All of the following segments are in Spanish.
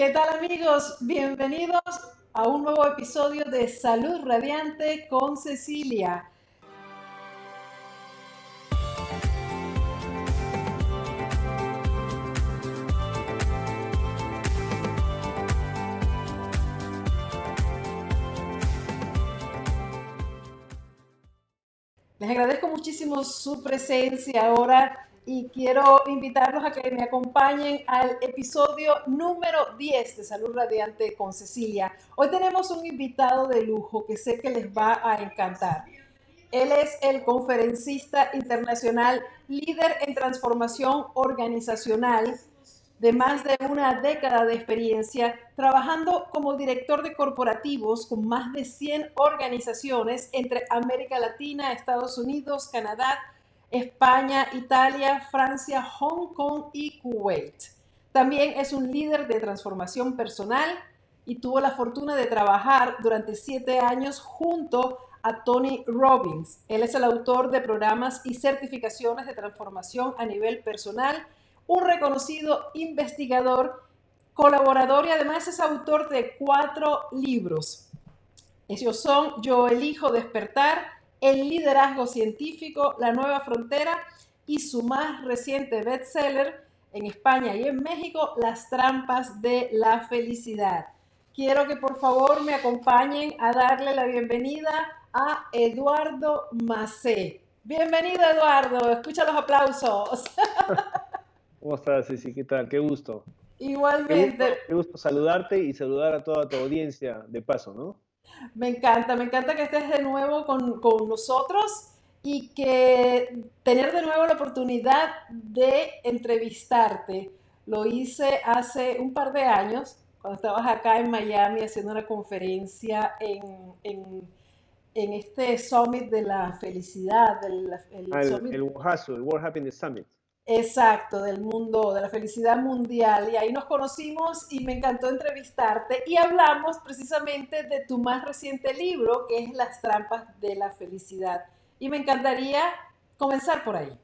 ¿Qué tal amigos? Bienvenidos a un nuevo episodio de Salud Radiante con Cecilia. Les agradezco muchísimo su presencia ahora y quiero invitarlos a que me acompañen al episodio número 10 de Salud Radiante con Cecilia. Hoy tenemos un invitado de lujo que sé que les va a encantar. Él es el conferencista internacional, líder en transformación organizacional de más de una década de experiencia trabajando como director de corporativos con más de 100 organizaciones entre América Latina, Estados Unidos, Canadá, España, Italia, Francia, Hong Kong y Kuwait. También es un líder de transformación personal y tuvo la fortuna de trabajar durante siete años junto a Tony Robbins. Él es el autor de programas y certificaciones de transformación a nivel personal un reconocido investigador, colaborador y además es autor de cuatro libros. Ellos son Yo elijo despertar, El liderazgo científico, La nueva frontera y su más reciente bestseller en España y en México, Las trampas de la felicidad. Quiero que por favor me acompañen a darle la bienvenida a Eduardo Macé. Bienvenido Eduardo, escucha los aplausos. ¿Cómo estás, Ceci? ¿Qué tal? Qué gusto. Igualmente. Qué gusto, saludarte y saludar a toda tu audiencia de paso, ¿no? Me encanta, me encanta que estés de nuevo con, con nosotros y que tener de nuevo la oportunidad de entrevistarte. Lo hice hace un par de años, cuando estabas acá en Miami haciendo una conferencia en, en, en este Summit de la Felicidad. el, ah, el, el World Happiness Summit. Exacto, del mundo, de la felicidad mundial. Y ahí nos conocimos y me encantó entrevistarte y hablamos precisamente de tu más reciente libro, que es Las trampas de la felicidad. Y me encantaría comenzar por ahí.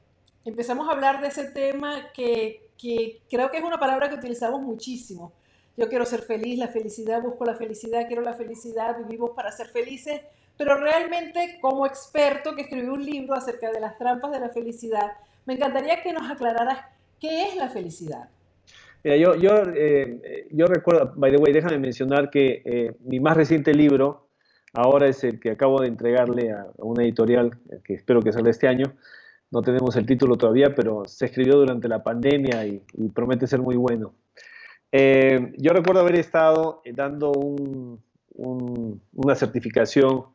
Empezamos a hablar de ese tema que, que creo que es una palabra que utilizamos muchísimo. Yo quiero ser feliz, la felicidad, busco la felicidad, quiero la felicidad, vivimos para ser felices, pero realmente como experto que escribió un libro acerca de las trampas de la felicidad, me encantaría que nos aclararas qué es la felicidad. Mira, yo, yo, eh, yo recuerdo, by the way, déjame mencionar que eh, mi más reciente libro, ahora es el que acabo de entregarle a, una editorial, que espero que salga este año. No tenemos el título todavía, pero se escribió durante la pandemia y, promete ser muy bueno. Eh, yo recuerdo haber estado dando una certificación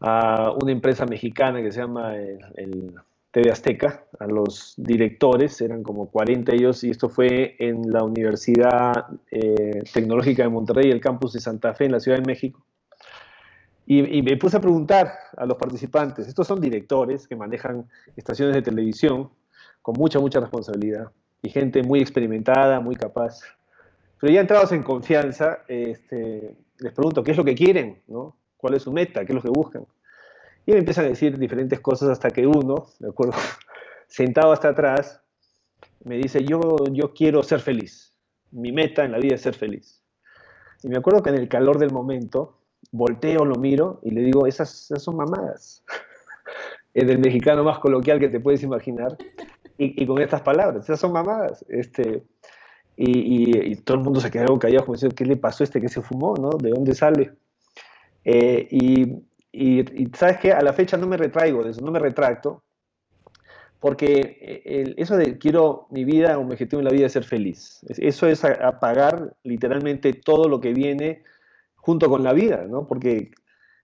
a una empresa mexicana que se llama el TV Azteca, a los directores, eran como 40 ellos, y esto fue en la Universidad eh, Tecnológica de Monterrey, el campus de Santa Fe, en la Ciudad de México. Y, me puse a preguntar a los participantes, estos son directores que manejan estaciones de televisión con mucha, mucha responsabilidad, y gente muy experimentada, muy capaz. Pero ya entrados en confianza, este, les pregunto, ¿qué es lo que quieren? ¿no? ¿Cuál es su meta? ¿Qué es lo que buscan? Y me empiezan a decir diferentes cosas hasta que uno, de acuerdo, sentado hasta atrás, me dice, yo, yo quiero ser feliz. Mi meta en la vida es ser feliz. Y me acuerdo que en el calor del momento, volteo, lo miro y le digo, esas, son mamadas. es el mexicano más coloquial que te puedes imaginar. Y, con estas palabras, esas son mamadas. Este, y, todo el mundo se quedó callado como diciendo, ¿qué le pasó a este que se fumó? ¿no? ¿De dónde sale? Eh, y y, sabes que a la fecha no me retraigo de eso, no me retracto, porque eh, eso de quiero mi vida, un objetivo en la vida es ser feliz. Eso es apagar literalmente todo lo que viene junto con la vida, ¿no? Porque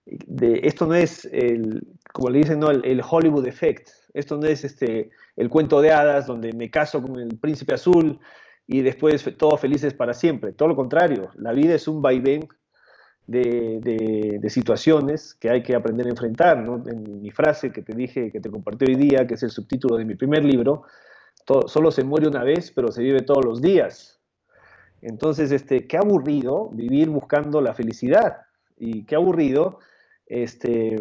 de, esto no es, el, como le dicen, ¿no? el, Hollywood effect. Esto no es este, el cuento de hadas donde me caso con el príncipe azul y después todos felices para siempre. Todo lo contrario, la vida es un vaivén de, situaciones que hay que aprender a enfrentar. En mi frase que te dije, que te compartí hoy día, que es el subtítulo de mi primer libro, solo se muere una vez, pero se vive todos los días. Entonces, este, qué aburrido vivir buscando la felicidad y qué aburrido este,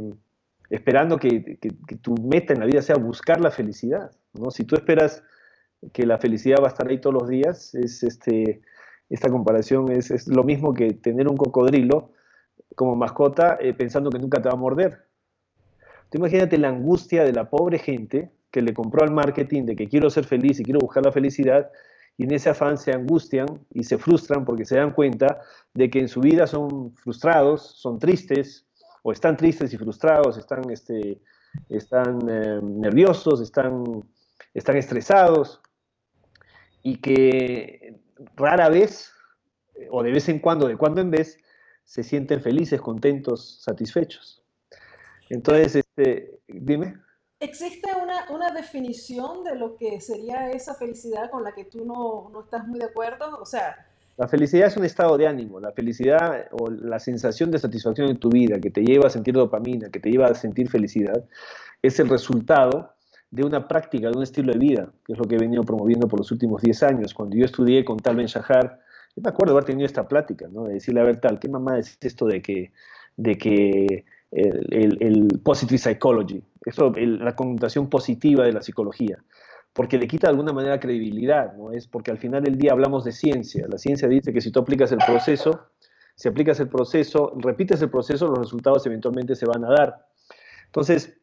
esperando que, tu meta en la vida sea buscar la felicidad. ¿no? Si tú esperas que la felicidad va a estar ahí todos los días, es, este, esta comparación es, lo mismo que tener un cocodrilo como mascota eh, pensando que nunca te va a morder. Imagínate la angustia de la pobre gente que le compró al marketing de que quiero ser feliz y quiero buscar la felicidad y en ese afán se angustian y se frustran porque se dan cuenta de que en su vida son frustrados, son tristes o están tristes y frustrados, están, este, están eh, nerviosos, están, están estresados y que rara vez o de vez en cuando, de cuando en vez, se sienten felices, contentos, satisfechos. Entonces, este, dime. ¿Existe una, una, definición de lo que sería esa felicidad con la que tú no, no, estás muy de acuerdo? O sea... La felicidad es un estado de ánimo, la felicidad o la sensación de satisfacción en tu vida que te lleva a sentir dopamina, que te lleva a sentir felicidad, es el resultado de una práctica, de un estilo de vida, que es lo que he venido promoviendo por los últimos 10 años. Cuando yo estudié con Tal Ben Shahar, yo me acuerdo haber tenido esta plática, ¿no? de decirle, a ver, tal, ¿qué mamá es esto de que, de que el, el, positive psychology, eso, la connotación positiva de la psicología, porque le quita de alguna manera credibilidad, ¿no? Es porque al final del día hablamos de ciencia. La ciencia dice que si tú aplicas el proceso, si aplicas el proceso, repites el proceso, los resultados eventualmente se van a dar. Entonces,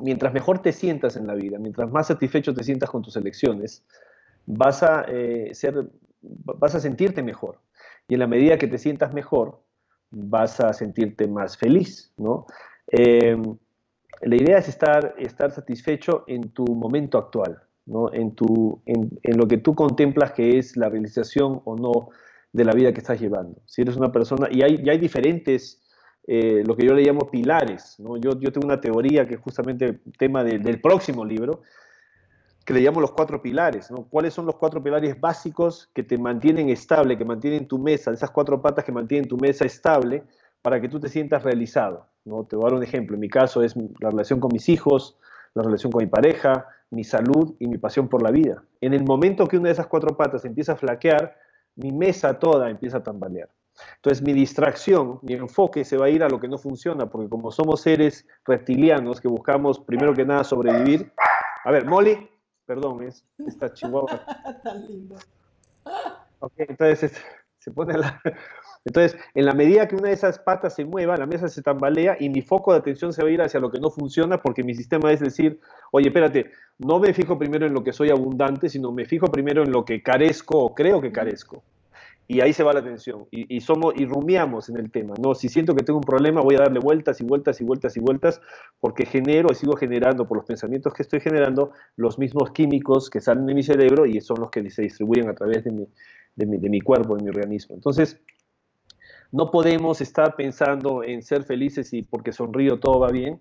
mientras mejor te sientas en la vida, mientras más satisfecho te sientas con tus elecciones, vas a, eh, ser, vas a sentirte mejor. Y en la medida que te sientas mejor, vas a sentirte más feliz, ¿no? Eh, la idea es estar, estar satisfecho en tu momento actual, ¿no? En, tu, en, lo que tú contemplas que es la realización o no de la vida que estás llevando. Si eres una persona, y hay, hay diferentes, eh, lo que yo le llamo pilares. Yo, tengo una teoría que es justamente el tema del próximo libro, que le llamo los cuatro pilares. ¿Cuáles son los cuatro pilares básicos que te mantienen estable, que mantienen tu mesa, esas cuatro patas que mantienen tu mesa estable para que tú te sientas realizado? ¿no? Te voy a dar un ejemplo. En mi caso es la relación con mis hijos, la relación con mi pareja, mi salud y mi pasión por la vida. En el momento que una de esas cuatro patas empieza a flaquear, mi mesa toda empieza a tambalear. Entonces mi distracción, mi enfoque se va a ir a lo que no funciona, porque como somos seres reptilianos que buscamos primero que nada sobrevivir. A ver, Molly, Perdón, es esta chihuahua. Tan lindo. Ok, entonces se pone la... Entonces, en la medida que una de esas patas se mueva, la mesa se tambalea y mi foco de atención se va a ir hacia lo que no funciona porque mi sistema es decir, oye, espérate, no me fijo primero en lo que soy abundante, sino me fijo primero en lo que carezco o creo que carezco y ahí se va la atención y, somos y rumiamos en el tema no si siento que tengo un problema voy a darle vueltas y vueltas y vueltas y vueltas porque genero y sigo generando por los pensamientos que estoy generando los mismos químicos que salen de mi cerebro y son los que se distribuyen a través de mi, cuerpo de mi organismo. Entonces no podemos estar pensando en ser felices y porque sonrío todo va bien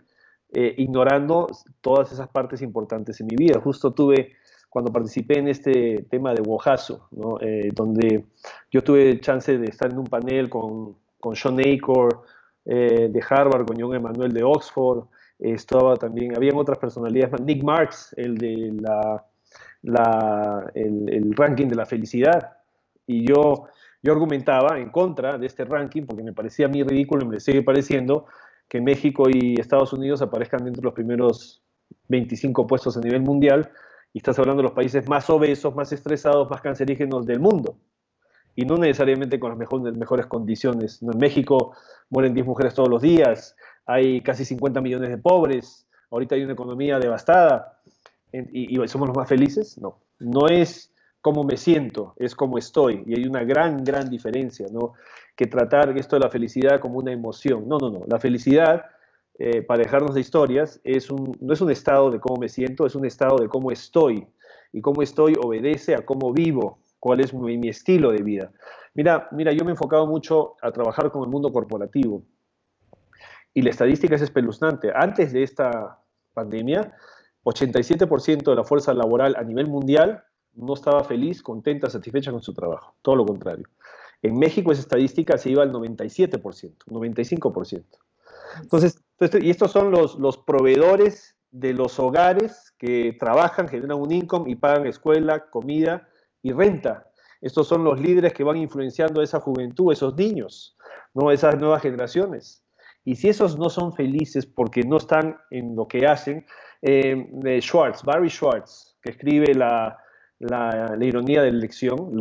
eh, ignorando todas esas partes importantes en mi vida. Justo tuve cuando participé en este tema de Wojazo. Eh, donde yo tuve chance de estar en un panel con, con Sean Acor eh, de Harvard, con John Emanuel de Oxford, estaba también, habían otras personalidades, Nick Marks, el de la, la el, el, ranking de la felicidad, y yo, yo argumentaba en contra de este ranking porque me parecía a mí ridículo y me sigue pareciendo que México y Estados Unidos aparezcan dentro de los primeros 25 puestos a nivel mundial, y estás hablando de los países más obesos, más estresados, más cancerígenos del mundo. Y no necesariamente con las mejores, mejores condiciones. En México mueren 10 mujeres todos los días, hay casi 50 millones de pobres, ahorita hay una economía devastada. ¿Y, somos los más felices? No. No es cómo me siento, es cómo estoy. Y hay una gran, gran diferencia, ¿no? Que tratar esto de la felicidad como una emoción. No, no, no. La felicidad eh, para dejarnos de historias, no es un estado de cómo me siento, es un estado de cómo estoy. Y cómo estoy obedece a cómo vivo, cuál es mi, mi estilo de vida. Mira, mira, yo me he enfocado mucho a trabajar con el mundo corporativo. Y la estadística es espeluznante. Antes de esta pandemia, 87% de la fuerza laboral a nivel mundial no estaba feliz, contenta, satisfecha con su trabajo. Todo lo contrario. En México esa estadística se iba al 97%, 95%. Entonces, y estos son los, proveedores de los hogares que trabajan, generan un income y pagan escuela, comida y renta. Estos son los líderes que van influenciando a esa juventud, esos niños, ¿no? esas nuevas generaciones. Y si esos no son felices porque no están en lo que hacen, eh, Schwartz, Barry Schwartz, que escribe la, la, ironía de la elección,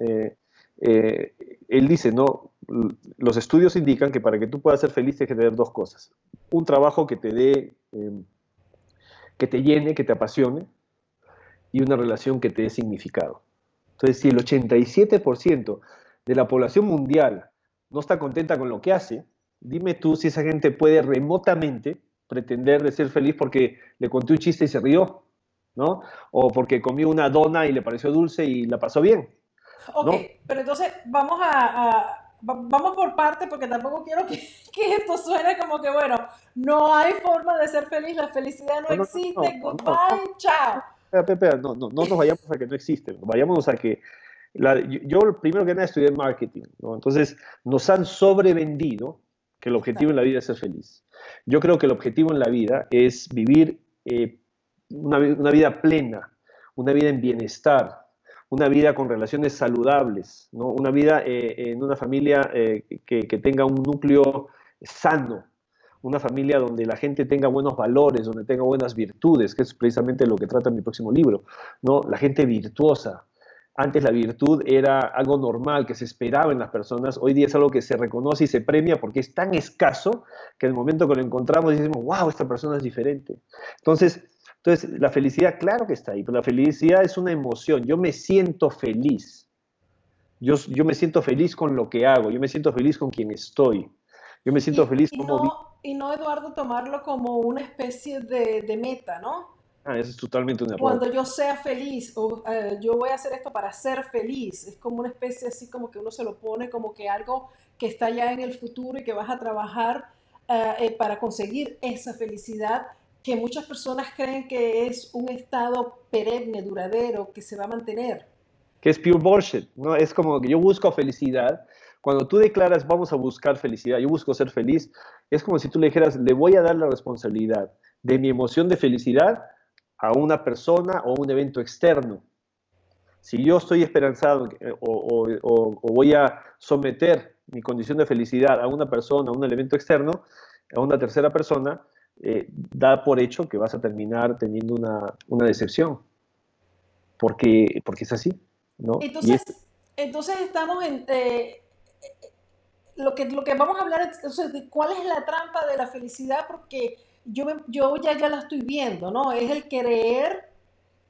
eh, eh, él dice, no, los estudios indican que para que tú puedas ser feliz tienes que tener dos cosas. Un trabajo que te dé, em, que te llene, que te apasione, y una relación que te dé significado. Entonces, si el 87% de la población mundial no está contenta con lo que hace, dime tú si esa gente puede remotamente pretender de ser feliz porque le conté un chiste y se rió, ¿no? O porque comió una dona y le pareció dulce y la pasó bien. Ok, pero entonces vamos a, vamos por parte porque tampoco quiero que, esto suene como que, bueno, no hay forma de ser feliz, la felicidad no, existe, goodbye, chao. Espera, no, no, no nos vayamos a que no existe, vayámonos a que la, yo, primero que nada estudié marketing, ¿no? entonces nos han sobrevendido que el objetivo en la vida es ser feliz. Yo creo que el objetivo en la vida es vivir eh, una, una, vida plena, una vida en bienestar, una vida con relaciones saludables, ¿no? una vida eh, en una familia eh, que, que, tenga un núcleo sano, una familia donde la gente tenga buenos valores, donde tenga buenas virtudes, que es precisamente lo que trata mi próximo libro, ¿no? la gente virtuosa. Antes la virtud era algo normal que se esperaba en las personas, hoy día es algo que se reconoce y se premia porque es tan escaso que en el momento que lo encontramos decimos, wow, esta persona es diferente. Entonces, entonces, la felicidad, claro que está ahí, pero la felicidad es una emoción. Yo me siento feliz. Yo, yo me siento feliz con lo que hago. Yo me siento feliz con quien estoy. Yo me siento feliz como... No, y no, Eduardo, tomarlo como una especie de, de meta, ¿no? Ah, eso es totalmente un error. Cuando yo sea feliz, o eh, yo voy a hacer esto para ser feliz, es como una especie así como que uno se lo pone como que algo que está ya en el futuro y que vas a trabajar eh, eh, para conseguir esa felicidad que muchas personas creen que es un estado perenne, duradero, que se va a mantener. Que es pure bullshit, ¿no? Es como que yo busco felicidad. Cuando tú declaras vamos a buscar felicidad, yo busco ser feliz, es como si tú le dijeras, le voy a dar la responsabilidad de mi emoción de felicidad a una persona o un evento externo. Si yo estoy esperanzado o, o voy a someter mi condición de felicidad a una persona, a un elemento externo, a una tercera persona, eh, da por hecho que vas a terminar teniendo una, una decepción, porque, porque es así, ¿no? Entonces, entonces estamos en... Eh, lo, que, lo que vamos a hablar es de cuál es la trampa de la felicidad, porque yo, yo ya, ya la estoy viendo, ¿no? Es el creer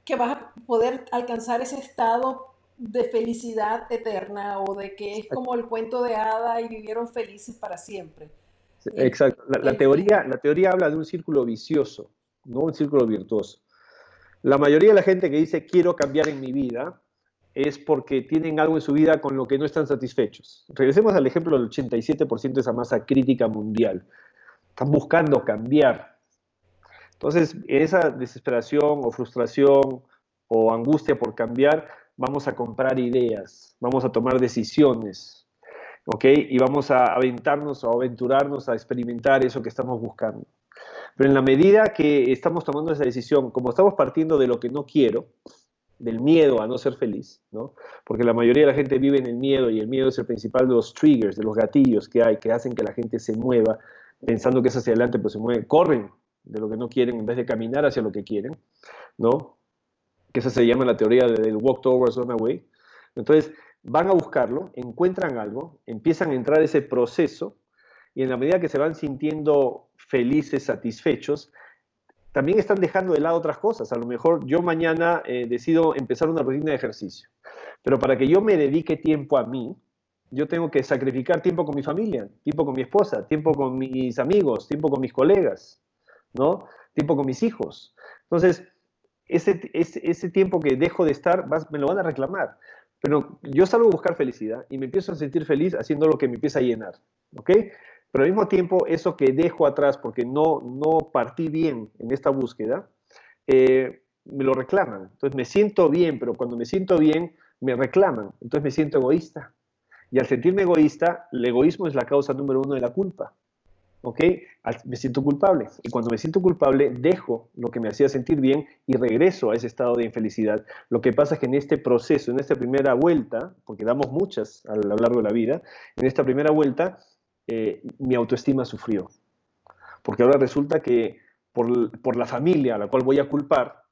que vas a poder alcanzar ese estado de felicidad eterna o de que es como el cuento de hada y vivieron felices para siempre. Exacto. La, teoría, la teoría habla de un círculo vicioso, no un círculo virtuoso. La mayoría de la gente que dice quiero cambiar en mi vida es porque tienen algo en su vida con lo que no están satisfechos. Regresemos al ejemplo del 87% de esa masa crítica mundial. Están buscando cambiar. Entonces, esa desesperación o frustración o angustia por cambiar, vamos a comprar ideas, vamos a tomar decisiones, ¿ok? Y vamos a aventarnos o aventurarnos a experimentar eso que estamos buscando. Pero en la medida que estamos tomando esa decisión, como estamos partiendo de lo que no quiero, del miedo a no ser feliz, ¿no? Porque la mayoría de la gente vive en el miedo y el miedo es el principal de los triggers, de los gatillos que hay, que hacen que la gente se mueva pensando que es hacia adelante, pues se mueven, corren de lo que no quieren en vez de caminar hacia lo que quieren, ¿no? Que esa se llama la teoría del walk towards run away. Entonces, van a buscarlo, encuentran algo, empiezan a entrar ese proceso y en la medida que se van sintiendo felices, satisfechos, también están dejando de lado otras cosas. A lo mejor yo mañana eh, decido empezar una rutina de ejercicio, pero para que yo me dedique tiempo a mí, yo tengo que sacrificar tiempo con mi familia, tiempo con mi esposa, tiempo con mis amigos, tiempo con mis colegas, ¿no? Tiempo con mis hijos. Entonces, ese, ese, tiempo que dejo de estar, me lo van a reclamar. Pero yo salgo a buscar felicidad y me empiezo a sentir feliz haciendo lo que me empieza a llenar, ¿ok? Pero al mismo tiempo, eso que dejo atrás porque no, no partí bien en esta búsqueda, eh, me lo reclaman. Entonces me siento bien, pero cuando me siento bien, me reclaman. Entonces me siento egoísta. Y al sentirme egoísta, el egoísmo es la causa número uno de la culpa. ¿Ok? Me siento culpable. Y cuando me siento culpable, dejo lo que me hacía sentir bien y regreso a ese estado de infelicidad. Lo que pasa es que en este proceso, en esta primera vuelta, porque damos muchas a lo largo de la vida, en esta primera vuelta, eh, mi autoestima sufrió. Porque ahora resulta que por, por la familia a la cual voy a culpar,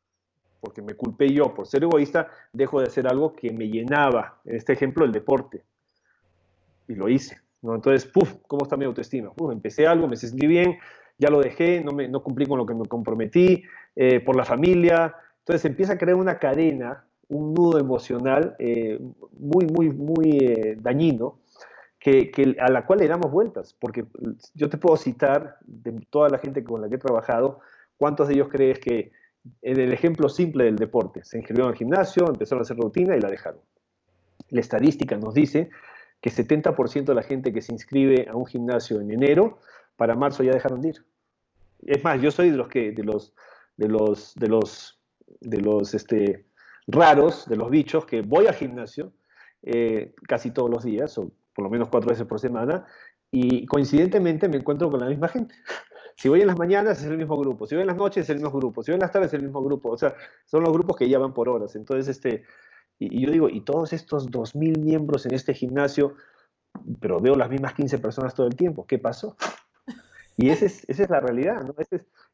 porque me culpé yo por ser egoísta, dejo de hacer algo que me llenaba, en este ejemplo, el deporte. Y lo hice. ¿No? Entonces, ¡puf! ¿Cómo está mi autoestima? empecé algo, me sentí bien, ya lo dejé, no, me, cumplí con lo que me comprometí, eh, por la familia. Entonces empieza a crear una cadena, un nudo emocional eh, muy, muy, muy eh, dañino, que, a la cual le damos vueltas, porque yo te puedo citar de toda la gente con la que he trabajado, ¿cuántos de ellos crees que en el ejemplo simple del deporte, se inscribieron al gimnasio, empezaron a hacer rutina y la dejaron? La estadística nos dice que 70% de la gente que se inscribe a un gimnasio en enero, para marzo ya dejaron de ir. Es más, yo soy de los que, de los, de los, de los, de los este, raros, de los bichos, que voy al gimnasio eh, casi todos los días, o por lo menos cuatro veces por semana, y coincidentemente me encuentro con la misma gente. Si voy en las mañanas es el mismo grupo, si voy en las noches es el mismo grupo, si voy en las tardes es el mismo grupo, o sea, son los grupos que ya van por horas. Entonces, este, y, yo digo, y todos estos 2.000 miembros en este gimnasio, pero veo las mismas 15 personas todo el tiempo, ¿qué pasó? Y esa es, esa es la realidad, ¿no?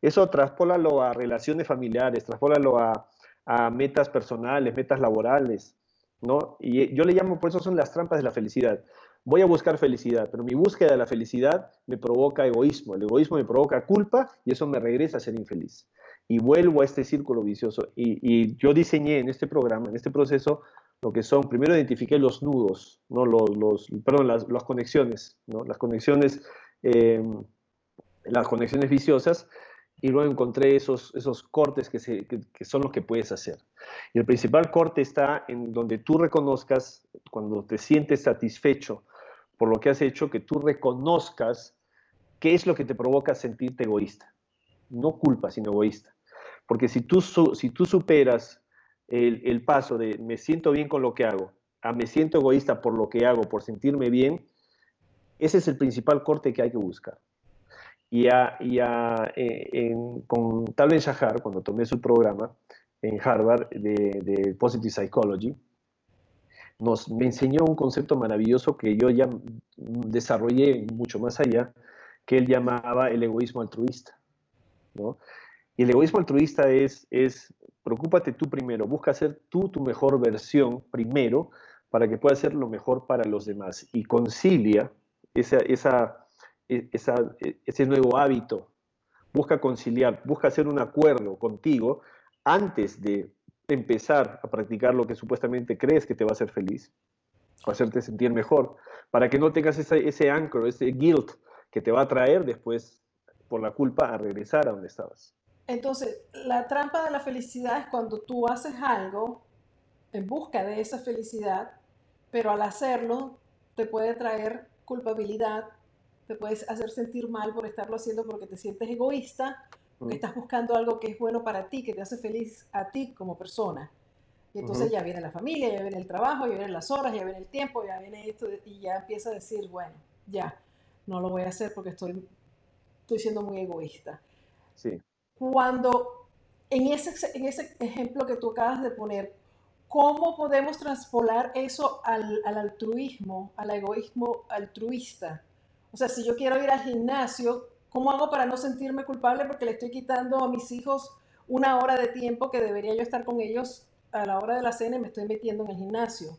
eso traspólalo a relaciones familiares, traspólalo a, a metas personales, metas laborales, ¿no? Y yo le llamo, por eso son las trampas de la felicidad. Voy a buscar felicidad, pero mi búsqueda de la felicidad me provoca egoísmo, el egoísmo me provoca culpa y eso me regresa a ser infeliz y vuelvo a este círculo vicioso. Y, yo diseñé en este programa, en este proceso, lo que son, primero identifiqué los nudos, ¿no? los, los perdón, las, las, conexiones, ¿no? las conexiones, em, las conexiones viciosas, y luego encontré esos, esos cortes que, se, que, son los que puedes hacer. Y el principal corte está en donde tú reconozcas, cuando te sientes satisfecho por lo que has hecho, que tú reconozcas qué es lo que te provoca sentirte egoísta. No culpa, sino egoísta. Porque si tú, si tú superas el, paso de me siento bien con lo que hago, a me siento egoísta por lo que hago, por sentirme bien, ese es el principal corte que hay que buscar. Y, a, y eh, con Tal Ben Shahar, cuando tomé su programa en Harvard de, de, Positive Psychology, nos, me enseñó un concepto maravilloso que yo ya desarrollé mucho más allá, que él llamaba el egoísmo altruista. ¿no? Y el egoísmo altruista es, es, preocúpate tú primero, busca ser tú tu mejor versión primero para que puedas ser lo mejor para los demás. Y concilia esa, esa, e, e, ese nuevo hábito, busca conciliar, busca hacer un acuerdo contigo antes de empezar a practicar lo que supuestamente crees que te va a hacer feliz o hacerte sentir mejor, para que no tengas ese, ese ancro, ese guilt que te va a traer después por la culpa a regresar a donde estabas. Entonces, la trampa de la felicidad es cuando tú haces algo en busca de esa felicidad, pero al hacerlo te puede traer culpabilidad, te puedes hacer sentir mal por estarlo haciendo porque te sientes egoísta, porque estás buscando algo que es bueno para ti, que te hace feliz a ti como persona. Y entonces ya viene la familia, ya viene el trabajo, ya vienen las horas, ya viene el tiempo, ya viene esto, y ya empieza a decir, bueno, ya, no lo voy a hacer porque estoy, estoy siendo muy egoísta. Sí cuando en ese, en ese ejemplo que tú acabas de poner, ¿cómo podemos transpolar eso al, altruismo, al egoísmo altruista? O sea, si yo quiero ir al gimnasio, ¿cómo hago para no sentirme culpable porque le estoy quitando a mis hijos una hora de tiempo que debería yo estar con ellos a la hora de la cena y me estoy metiendo en el gimnasio?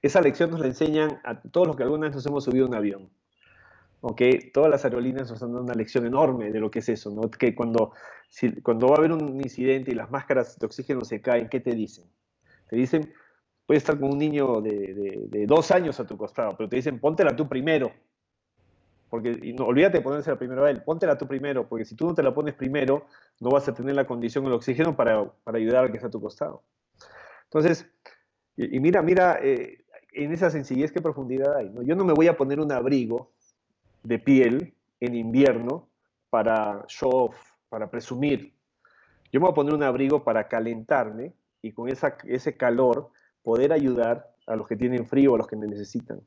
Esa lección nos la enseñan a todos los que alguna vez nos hemos subido a un avión. Okay, todas las aerolíneas nos han dado una lección enorme de lo que es eso, ¿no? Que cuando, cuando va a haber un incidente y las máscaras de oxígeno se caen, ¿qué te dicen? Te dicen, puedes estar con un niño de, de, dos años a tu costado, pero te dicen, póntela tú primero. Porque, y no, olvídate de ponérsela primero a él, póntela tú primero, porque si tú no te la pones primero, no vas a tener la condición del oxígeno para, para ayudar al que está a tu costado. Entonces, y, mira, mira, eh, en esa sencillez, qué profundidad hay. ¿no? Yo no me voy a poner un abrigo de piel en invierno para show off, para presumir. Yo me voy a poner un abrigo para calentarme y con esa, ese calor poder ayudar a los que tienen frío, a los que me necesitan.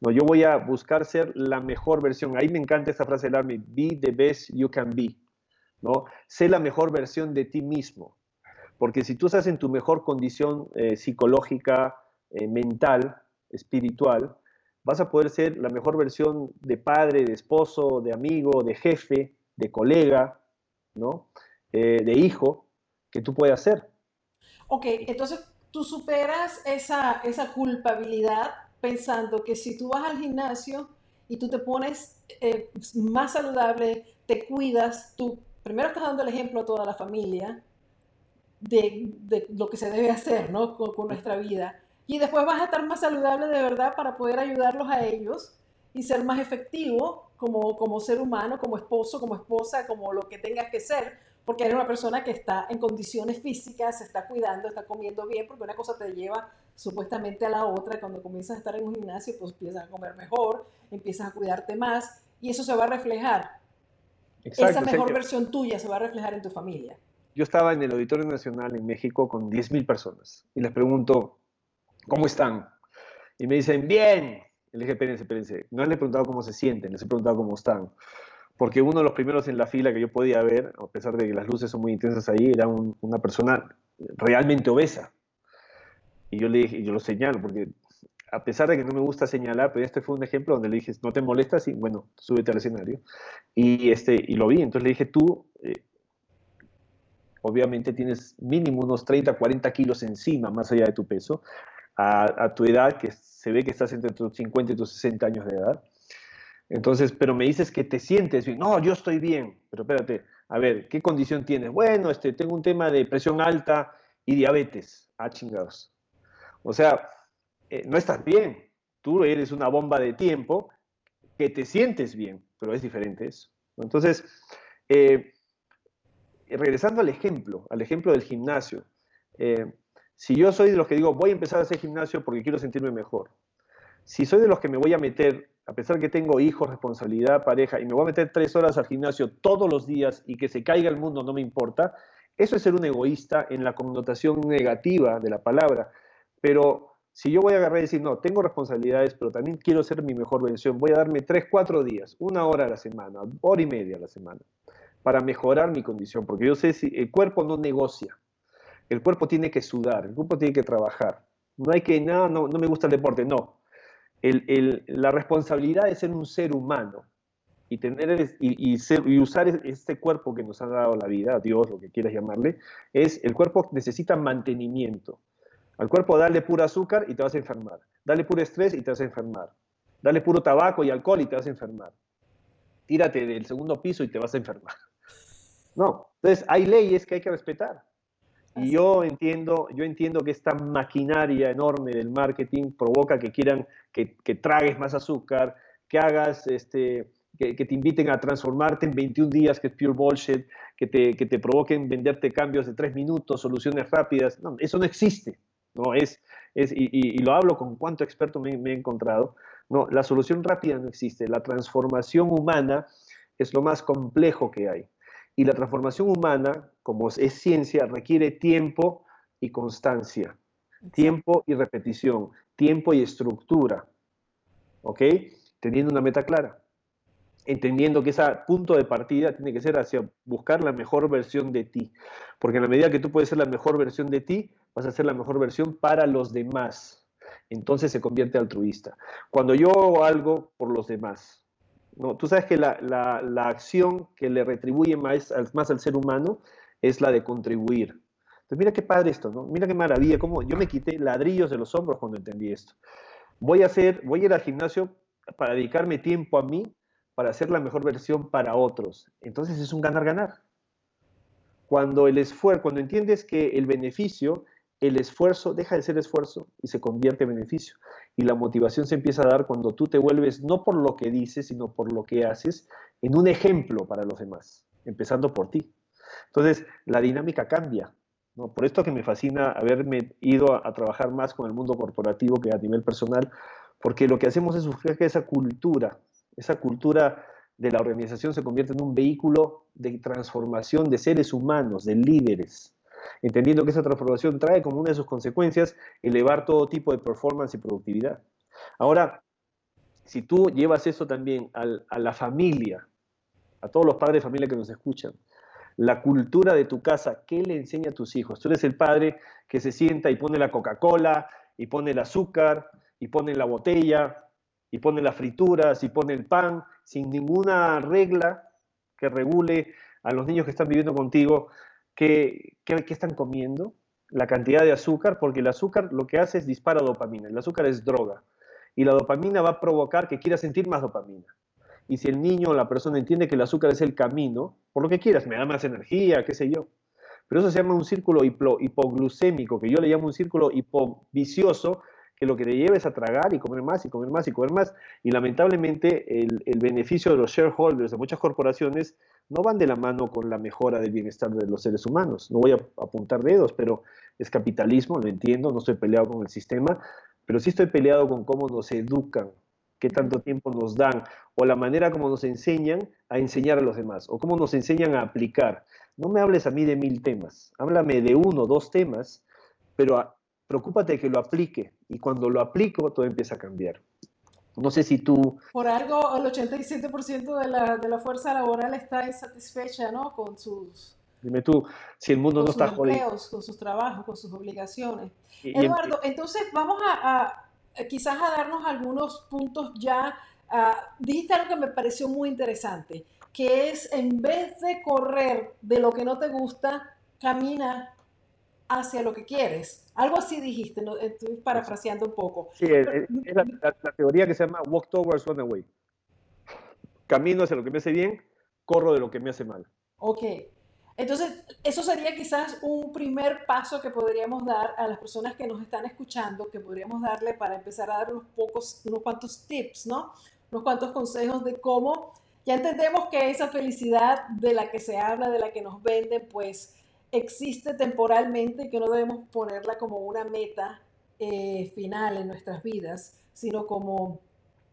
No, yo voy a buscar ser la mejor versión. Ahí me encanta esta frase del Army, be the best you can be. ¿no? Sé la mejor versión de ti mismo. Porque si tú estás en tu mejor condición eh, psicológica, eh, mental, espiritual, vas a poder ser la mejor versión de padre, de esposo, de amigo, de jefe, de colega, ¿no? Eh, de hijo que tú puedas ser. Ok, entonces tú superas esa, esa culpabilidad pensando que si tú vas al gimnasio y tú te pones eh, más saludable, te cuidas, tú primero estás dando el ejemplo a toda la familia de, de lo que se debe hacer ¿no? con, con nuestra vida. Y después vas a estar más saludable de verdad para poder ayudarlos a ellos y ser más efectivo como, como ser humano, como esposo, como esposa, como lo que tengas que ser, porque eres una persona que está en condiciones físicas, se está cuidando, está comiendo bien, porque una cosa te lleva supuestamente a la otra. Cuando comienzas a estar en un gimnasio, pues empiezas a comer mejor, empiezas a cuidarte más y eso se va a reflejar. Esa mejor versión tuya se va a reflejar en tu familia. Yo estaba en el Auditorio Nacional en México con 10.000 personas y les pregunto, ¿cómo están? Y me dicen, bien. Y le dije, espérense, espérense. No les he preguntado cómo se sienten, les he preguntado cómo están porque uno de los primeros en la fila que yo podía ver, a pesar de que las luces son muy intensas ahí, era una persona realmente obesa. Y yo le dije, yo lo señalo, porque a pesar de que no me gusta señalar, pero este fue un ejemplo donde le dije, no te molestas y bueno, súbete al escenario. Y, este, y lo vi, entonces le dije, tú eh, obviamente tienes mínimo unos 30, 40 kilos encima, más allá de tu peso, a, a tu edad, que se ve que estás entre tus 50 y tus 60 años de edad entonces, pero me dices que te sientes bien. No, yo estoy bien. Pero espérate, a ver, ¿qué condición tienes? Bueno, este, tengo un tema de presión alta y diabetes. Ah, chingados. O sea, eh, no estás bien. Tú eres una bomba de tiempo que te sientes bien, pero es diferente eso. Entonces, eh, regresando al ejemplo, al ejemplo del gimnasio. Eh, si yo soy de los que digo, voy a empezar a hacer gimnasio porque quiero sentirme mejor. Si soy de los que me voy a meter a pesar que tengo hijos, responsabilidad, pareja, y me voy a meter tres horas al gimnasio todos los días y que se caiga el mundo no me importa, eso es ser un egoísta en la connotación negativa de la palabra. Pero si yo voy a agarrar y decir, no, tengo responsabilidades, pero también quiero ser mi mejor versión, voy a darme tres, cuatro días, una hora a la semana, hora y media a la semana, para mejorar mi condición, porque yo sé si el cuerpo no negocia, el cuerpo tiene que sudar, el cuerpo tiene que trabajar. No hay que, no, no, no me gusta el deporte, no la responsabilidad de ser un ser humano y, tener, y, usar este cuerpo que nos ha dado la vida, Dios, lo que quieras llamarle, es el cuerpo necesita mantenimiento. Al cuerpo dale puro azúcar y te vas a enfermar. Dale puro estrés y te vas a enfermar. Dale puro tabaco y alcohol y te vas a enfermar. Tírate del segundo piso y te vas a enfermar. No, entonces hay leyes que hay que respetar. Y yo entiendo, yo entiendo que esta maquinaria enorme del marketing provoca que quieran que, que tragues más azúcar, que hagas, este, que, te inviten a transformarte en 21 días, que es pure bullshit, que te, que te provoquen venderte cambios de 3 minutos, soluciones rápidas. No, eso no existe. No, es, es, y, y, lo hablo con cuánto experto me, me he encontrado. No, la solución rápida no existe. La transformación humana es lo más complejo que hay. Y la transformación humana, como es ciencia, requiere tiempo y constancia, tiempo y repetición, tiempo y estructura, ¿ok? Teniendo una meta clara, entendiendo que ese punto de partida tiene que ser hacia buscar la mejor versión de ti, porque en la medida que tú puedes ser la mejor versión de ti, vas a ser la mejor versión para los demás. Entonces se convierte altruista. Cuando yo hago algo por los demás, no, tú sabes que la, acción que le retribuye más, más, al ser humano es la de contribuir. Entonces, mira qué padre esto, ¿no? Mira qué maravilla, cómo yo me quité ladrillos de los hombros cuando entendí esto. Voy a, hacer, voy ir al gimnasio para dedicarme tiempo a mí, para hacer la mejor versión para otros. Entonces es un ganar-ganar. Cuando el esfuerzo, cuando entiendes que el beneficio el esfuerzo deja de ser esfuerzo y se convierte en beneficio. Y la motivación se empieza a dar cuando tú te vuelves, no por lo que dices, sino por lo que haces, en un ejemplo para los demás, empezando por ti. Entonces, la dinámica cambia. ¿no? Por esto que me fascina haberme ido a, trabajar más con el mundo corporativo que a nivel personal, porque lo que hacemos es buscar que esa cultura, esa cultura de la organización se convierte en un vehículo de transformación de seres humanos, de líderes, entendiendo que esa transformación trae como una de sus consecuencias elevar todo tipo de performance y productividad. Ahora, si tú llevas eso también a la familia, a todos los padres de familia que nos escuchan, la cultura de tu casa, ¿qué le enseña a tus hijos? Tú eres el padre que se sienta y pone la Coca-Cola, y pone el azúcar, y pone la botella, y pone las frituras, y pone el pan, sin ninguna regla que regule a los niños que están viviendo contigo ¿Qué, están comiendo? la cantidad de azúcar, porque el azúcar lo que hace es dispara dopamina. El azúcar es droga. Y la dopamina va a provocar que quiera sentir más dopamina. Y si el niño o la persona entiende que el azúcar es el camino, por lo que quieras, me da más energía, qué sé yo. Pero eso se llama un círculo hipoglucémico, que yo le llamo un círculo hipovicioso, que lo que te lleva es a tragar y comer más y comer más y comer más. Y lamentablemente el, el, beneficio de los shareholders de muchas corporaciones no van de la mano con la mejora del bienestar de los seres humanos. No voy a apuntar dedos, pero es capitalismo, lo entiendo, no estoy peleado con el sistema, pero sí estoy peleado con cómo nos educan, qué tanto tiempo nos dan, o la manera como nos enseñan a enseñar a los demás, o cómo nos enseñan a aplicar. No me hables a mí de mil temas, háblame de uno, dos temas, pero preocúpate de que lo aplique, y cuando lo aplico todo empieza a cambiar. No sé si tú... Por algo, el 87% de la, de la fuerza laboral está insatisfecha, ¿no? Con sus... Dime tú, si el mundo no está jodido. Con sus trabajos, con sus obligaciones. Eduardo, entonces vamos a, quizás a darnos algunos puntos ya. Uh, dijiste algo que me pareció muy interesante, que es en vez de correr de lo que no te gusta, camina hacia lo que quieres. Algo así dijiste, ¿no? estoy parafraseando un poco. Sí, es, la, teoría que se llama Walk Towards Run Away. Camino hacia lo que me hace bien, corro de lo que me hace mal. Ok. Entonces, eso sería quizás un primer paso que podríamos dar a las personas que nos están escuchando, que podríamos darle para empezar a dar unos pocos, unos cuantos tips, ¿no? Unos cuantos consejos de cómo ya entendemos que esa felicidad de la que se habla, de la que nos venden, pues existe temporalmente y que no debemos ponerla como una meta eh, final en nuestras vidas, sino como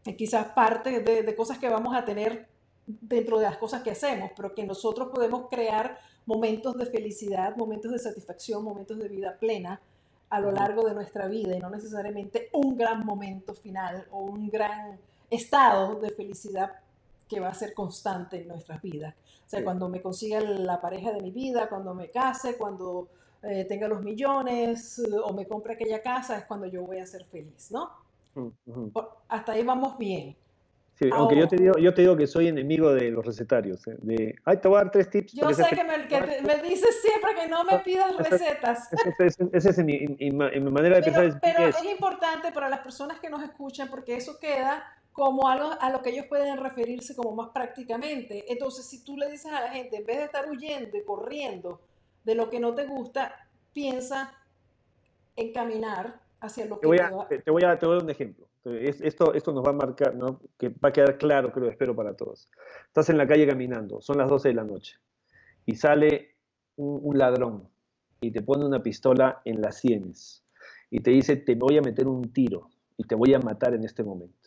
eh, quizás parte de, de, cosas que vamos a tener dentro de las cosas que hacemos, pero que nosotros podemos crear momentos de felicidad, momentos de satisfacción, momentos de vida plena a lo largo de nuestra vida y no necesariamente un gran momento final o un gran estado de felicidad que va a ser constante en nuestras vidas. Sea, cuando me consiga la pareja de mi vida, cuando me case, cuando eh, tenga los millones o me compre aquella casa, es cuando yo voy a ser feliz, ¿no? Hasta ahí vamos bien. Sí, aunque yo te, digo, yo te digo que soy enemigo de los recetarios. ¿eh? De, ay, te voy a dar tres tips. Yo sé que, me, que me, dices siempre que no me pidas recetas. Esa es, mi, manera de pensar. pero es importante para las personas que nos escuchan porque eso queda como algo a lo que ellos pueden referirse como más prácticamente. Entonces, si tú le dices a la gente, en vez de estar huyendo y corriendo de lo que no te gusta, piensa en caminar hacia lo que te voy a, te, voy a, te voy a dar un ejemplo. Esto, esto nos va a marcar, ¿no? que va a quedar claro, creo, espero para todos. Estás en la calle caminando, son las 12 de la noche, y sale un, un ladrón y te pone una pistola en las sienes y te dice, te voy a meter un tiro y te voy a matar en este momento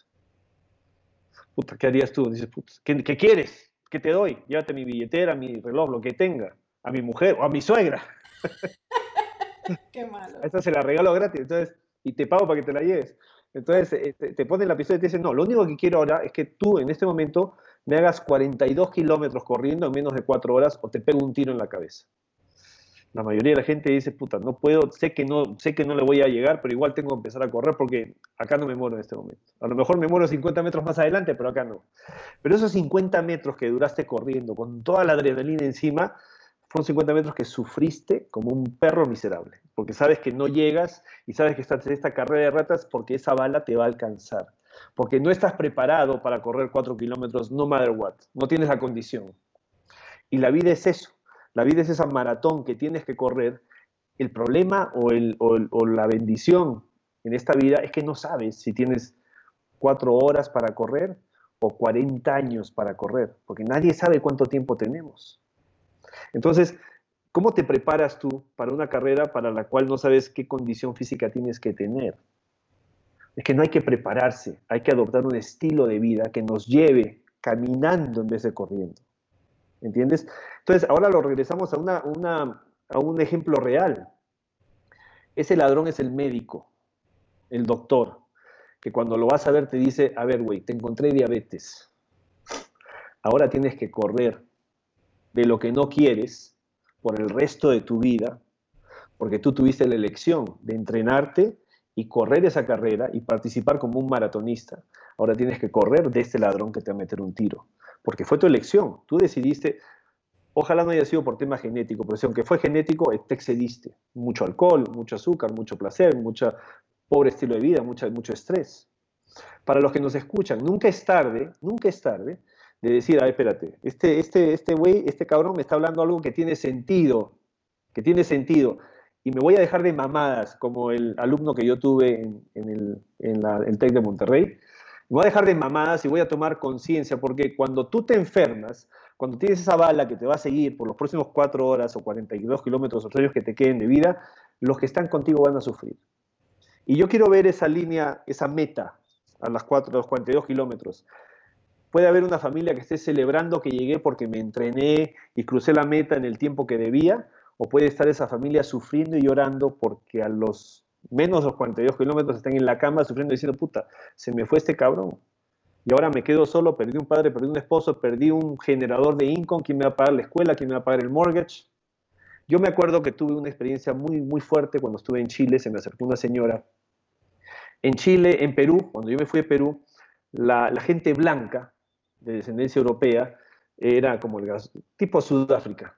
puta, ¿qué harías tú? Dices, puta, ¿qué, quieres? ¿Qué te doy? Llévate mi billetera, mi reloj, lo que tenga, a mi mujer o a mi suegra. Qué malo. Esta se la regalo gratis, entonces, y te pago para que te la lleves. Entonces eh, te, te ponen la pistola y te dicen, no, lo único que quiero ahora es que tú en este momento me hagas 42 kilómetros corriendo en menos de 4 horas o te pego un tiro en la cabeza la mayoría de la gente dice, puta, no puedo, sé que no, sé que no le voy a llegar, pero igual tengo que empezar a correr porque acá no me muero en este momento. A lo mejor me muero 50 metros más adelante, pero acá no. Pero esos 50 metros que duraste corriendo con toda la adrenalina encima, fueron 50 metros que sufriste como un perro miserable, porque sabes que no llegas y sabes que estás en esta carrera de ratas porque esa bala te va a alcanzar, porque no estás preparado para correr 4 kilómetros no matter what, no tienes la condición. Y la vida es eso la vida es esa maratón que tienes que correr. El problema o, la bendición en esta vida es que no sabes si tienes cuatro horas para correr o 40 años para correr, porque nadie sabe cuánto tiempo tenemos. Entonces, ¿cómo te preparas tú para una carrera para la cual no sabes qué condición física tienes que tener? Es que no hay que prepararse, hay que adoptar un estilo de vida que nos lleve caminando en vez de corriendo. ¿Entiendes? Entonces, ahora lo regresamos a, una, a un ejemplo real. Ese ladrón es el médico, el doctor, que cuando lo vas a ver te dice, a ver, güey, te encontré diabetes. Ahora tienes que correr de lo que no quieres por el resto de tu vida, porque tú tuviste la elección de entrenarte y correr esa carrera y participar como un maratonista. Ahora tienes que correr de este ladrón que te va a meter un tiro porque fue tu elección. Tú decidiste, Ojalá no haya sido por tema genético, pero si aunque fue genético, te excediste. Mucho alcohol, mucho azúcar, mucho placer, mucho pobre estilo de vida, mucho, mucho estrés. Para los que nos escuchan, nunca es tarde, nunca es tarde de decir, a espérate, este, este, este güey, este cabrón me está hablando algo que tiene sentido, que tiene sentido y me voy a dejar de mamadas, como el alumno que yo tuve en, el, en el TEC de Monterrey. Voy a dejar de mamadas y voy a tomar conciencia, porque cuando tú te enfermas, cuando tienes esa bala que te va a seguir por los próximos cuatro horas o 42 kilómetros o años que te queden de vida, los que están contigo van a sufrir. Y yo quiero ver esa línea, esa meta a, las cuatro, a los 42 kilómetros. Puede haber una familia que esté celebrando que llegué porque me entrené y crucé la meta en el tiempo que debía, o puede estar esa familia sufriendo y llorando porque a los menos los 42 kilómetros están en la cama sufriendo diciendo, puta, se me fue este cabrón. Y ahora me quedo solo, perdí un padre, perdí un esposo, perdí un generador de income, ¿quién me va a pagar la escuela? ¿Quién me va a pagar el mortgage? Yo me acuerdo que tuve una experiencia muy, muy fuerte cuando estuve en Chile, se me acercó una señora. En Chile, en Perú, cuando yo me fui a Perú, la, la gente blanca, de descendencia europea, era como el tipo Sudáfrica,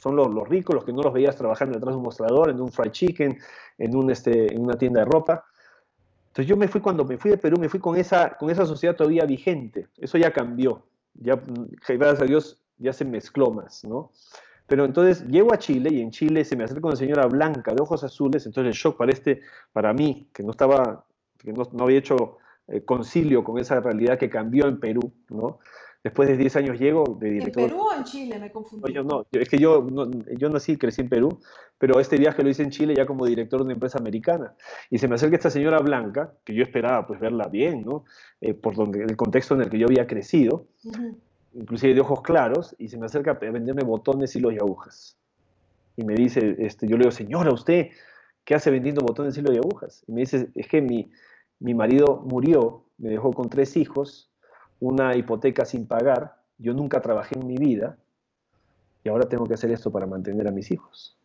son los, ricos, los que no los veías trabajando detrás de un mostrador, en un fried chicken, en, un, este, en una tienda de ropa. Entonces yo me fui, cuando me fui de Perú, me fui con esa, con esa sociedad todavía vigente. Eso ya cambió. Ya, gracias a Dios, ya se mezcló más, ¿no? Pero entonces llego a Chile y en Chile se me acerca una señora blanca de ojos azules, entonces el shock para, este, para mí, que no estaba, que no, no había hecho eh, concilio con esa realidad que cambió en Perú, ¿no? Después de 10 años llego de director. ¿En Perú o en Chile? Me confundí. No, no, es que yo, yo nací y crecí en Perú, pero este viaje lo hice en Chile ya como director de una empresa americana. Y se me acerca esta señora blanca, que yo esperaba pues verla bien, ¿no? Eh, por donde, el contexto en el que yo había crecido, inclusive de ojos claros, y se me acerca a venderme botones, hilos y agujas. Y me dice, este, yo le digo, señora, ¿usted qué hace vendiendo botones, hilos y agujas? Y me dice, es que mi, mi marido murió, me dejó con tres hijos, una hipoteca sin pagar, yo nunca trabajé en mi vida y ahora tengo que hacer esto para mantener a mis hijos.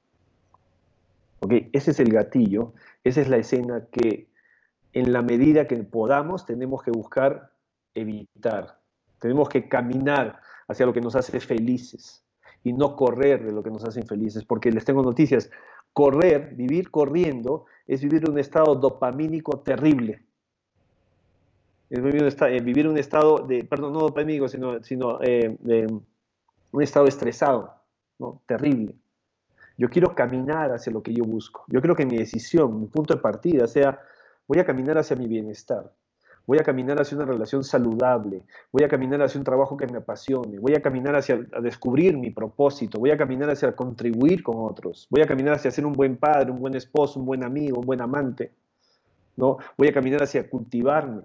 ¿Ok? Ese es el gatillo, esa es la escena que en la medida que podamos tenemos que buscar evitar. Tenemos que caminar hacia lo que nos hace felices y no correr de lo que nos hace infelices, porque les tengo noticias. Correr, vivir corriendo, es vivir un estado dopamínico terrible es vivir un, estado, vivir un estado de, perdón, no dopamínico, sino, sino eh, de un estado estresado, ¿no? terrible. Yo quiero caminar hacia lo que yo busco. Yo creo que mi decisión, mi punto de partida sea, voy a caminar hacia mi bienestar. Voy a caminar hacia una relación saludable. Voy a caminar hacia un trabajo que me apasione. Voy a caminar hacia descubrir mi propósito. Voy a caminar hacia contribuir con otros. Voy a caminar hacia ser un buen padre, un buen esposo, un buen amigo, un buen amante. ¿no? Voy a caminar hacia cultivarme.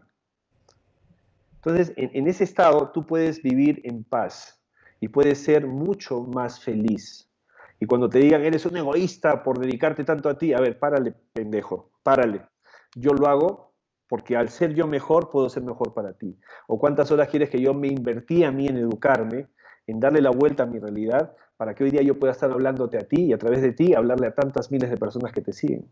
Entonces, en, ese estado tú puedes vivir en paz y puedes ser mucho más feliz. Y cuando te digan, eres un egoísta por dedicarte tanto a ti, a ver, párale, pendejo, párale. Yo lo hago porque al ser yo mejor, puedo ser mejor para ti. O cuántas horas quieres que yo me invertí a mí en educarme, en darle la vuelta a mi realidad, para que hoy día yo pueda estar hablándote a ti y a través de ti hablarle a tantas miles de personas que te siguen.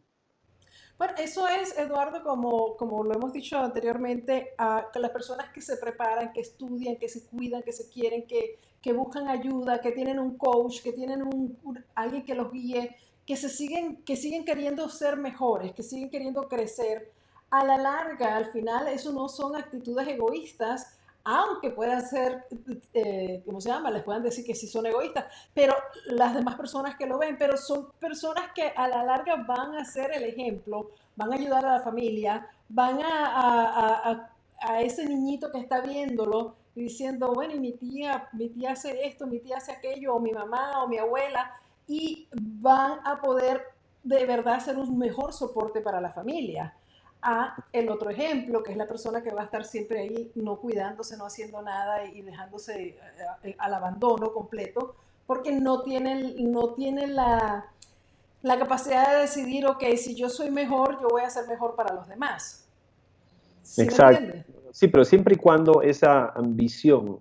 Bueno, eso es, Eduardo, como, como lo hemos dicho anteriormente, a las personas que se preparan, que estudian, que se cuidan, que se quieren, que, que buscan ayuda, que tienen un coach, que tienen un, alguien que los guíe, que, se siguen, que siguen queriendo ser mejores, que siguen queriendo crecer. A la larga, al final, eso no son actitudes egoístas, aunque puedan ser, eh, ¿cómo se llama? Les puedan decir que sí son egoístas, pero las demás personas que lo ven, pero son personas que a la larga van a ser el ejemplo, van a ayudar a la familia, van a, a, ese niñito que está viéndolo diciendo, bueno, y mi tía, mi tía hace esto, mi tía hace aquello, o mi mamá o mi abuela, y van a poder de verdad ser un mejor soporte para la familia a el otro ejemplo, que es la persona que va a estar siempre ahí no cuidándose, no haciendo nada y dejándose eh, eh, al abandono completo, porque no tiene, no tiene la, la capacidad de decidir, ok, si yo soy mejor, yo voy a ser mejor para los demás. Exacto. Sí, pero siempre y cuando esa ambición,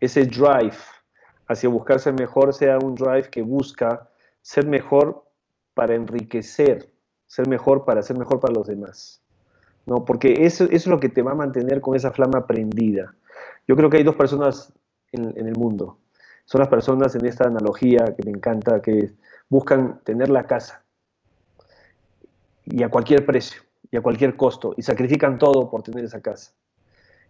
ese drive hacia buscarse mejor sea un drive que busca ser mejor para enriquecer, ser mejor para ser mejor para los demás. ¿no? Porque eso, es lo que te va a mantener con esa flama prendida. Yo creo que hay dos personas en, el mundo. son las personas en esta analogía que me encanta, que buscan tener la casa y a cualquier precio y a cualquier costo y sacrifican todo por tener esa casa.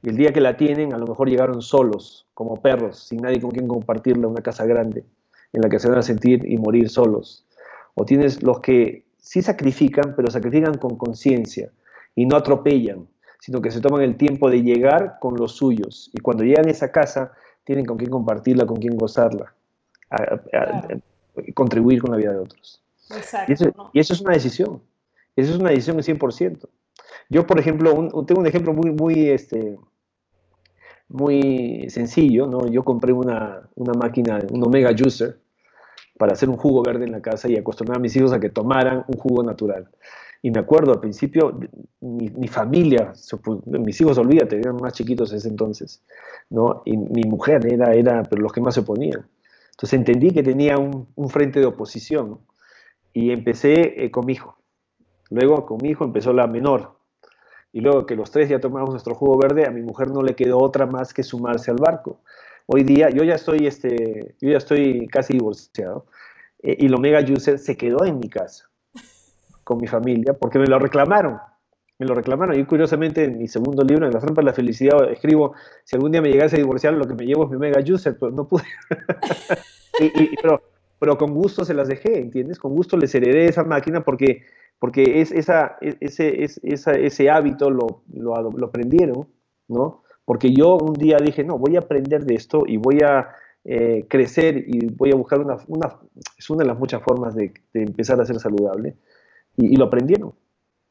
Y el día que la tienen, a lo mejor llegaron solos, como perros, sin nadie con quien compartirla, una casa grande en la que se van a sentir y morir solos. O tienes los que sí sacrifican, pero sacrifican con conciencia y no atropellan, sino que se toman el tiempo de llegar con los suyos. Y cuando llegan a esa casa, tienen con quién compartirla, con quién gozarla, contribuir con la vida de otros. y, eso, es una decisión. Eso es una decisión del 100%. Yo, por ejemplo, tengo un ejemplo muy, muy, este, muy sencillo, ¿no? Yo compré una, una máquina, un Omega Juicer, para hacer un jugo verde en la casa y acostumbrar a mis hijos a que tomaran un jugo natural. Y me acuerdo, al principio, mi, familia, mis hijos, olvídate, eran más chiquitos en ese entonces, ¿no? Y mi mujer era, era pero los que más se oponían. Entonces entendí que tenía un, frente de oposición y empecé eh, con mi hijo. Luego con mi hijo empezó la menor. Y luego que los tres ya tomamos nuestro jugo verde, a mi mujer no le quedó otra más que sumarse al barco. Hoy día, yo ya estoy, este, yo ya estoy casi divorciado, eh, y el Omega Juicer se quedó en mi casa con mi familia porque me lo reclamaron. Me lo reclamaron. Y curiosamente en mi segundo libro, en La Trampa de la Felicidad, escribo, si algún día me llegase a divorciar, lo que me llevo es mi Omega Juicer, pero no pude. pero, pero con gusto se las dejé, ¿entiendes? Con gusto les heredé esa máquina porque, porque es, esa, ese, es, ese hábito lo, lo, lo aprendieron, ¿no? Porque yo un día dije, no, voy a aprender de esto y voy a eh, crecer y voy a buscar una, una, es una de las muchas formas de, empezar a ser saludable. Y, lo aprendieron,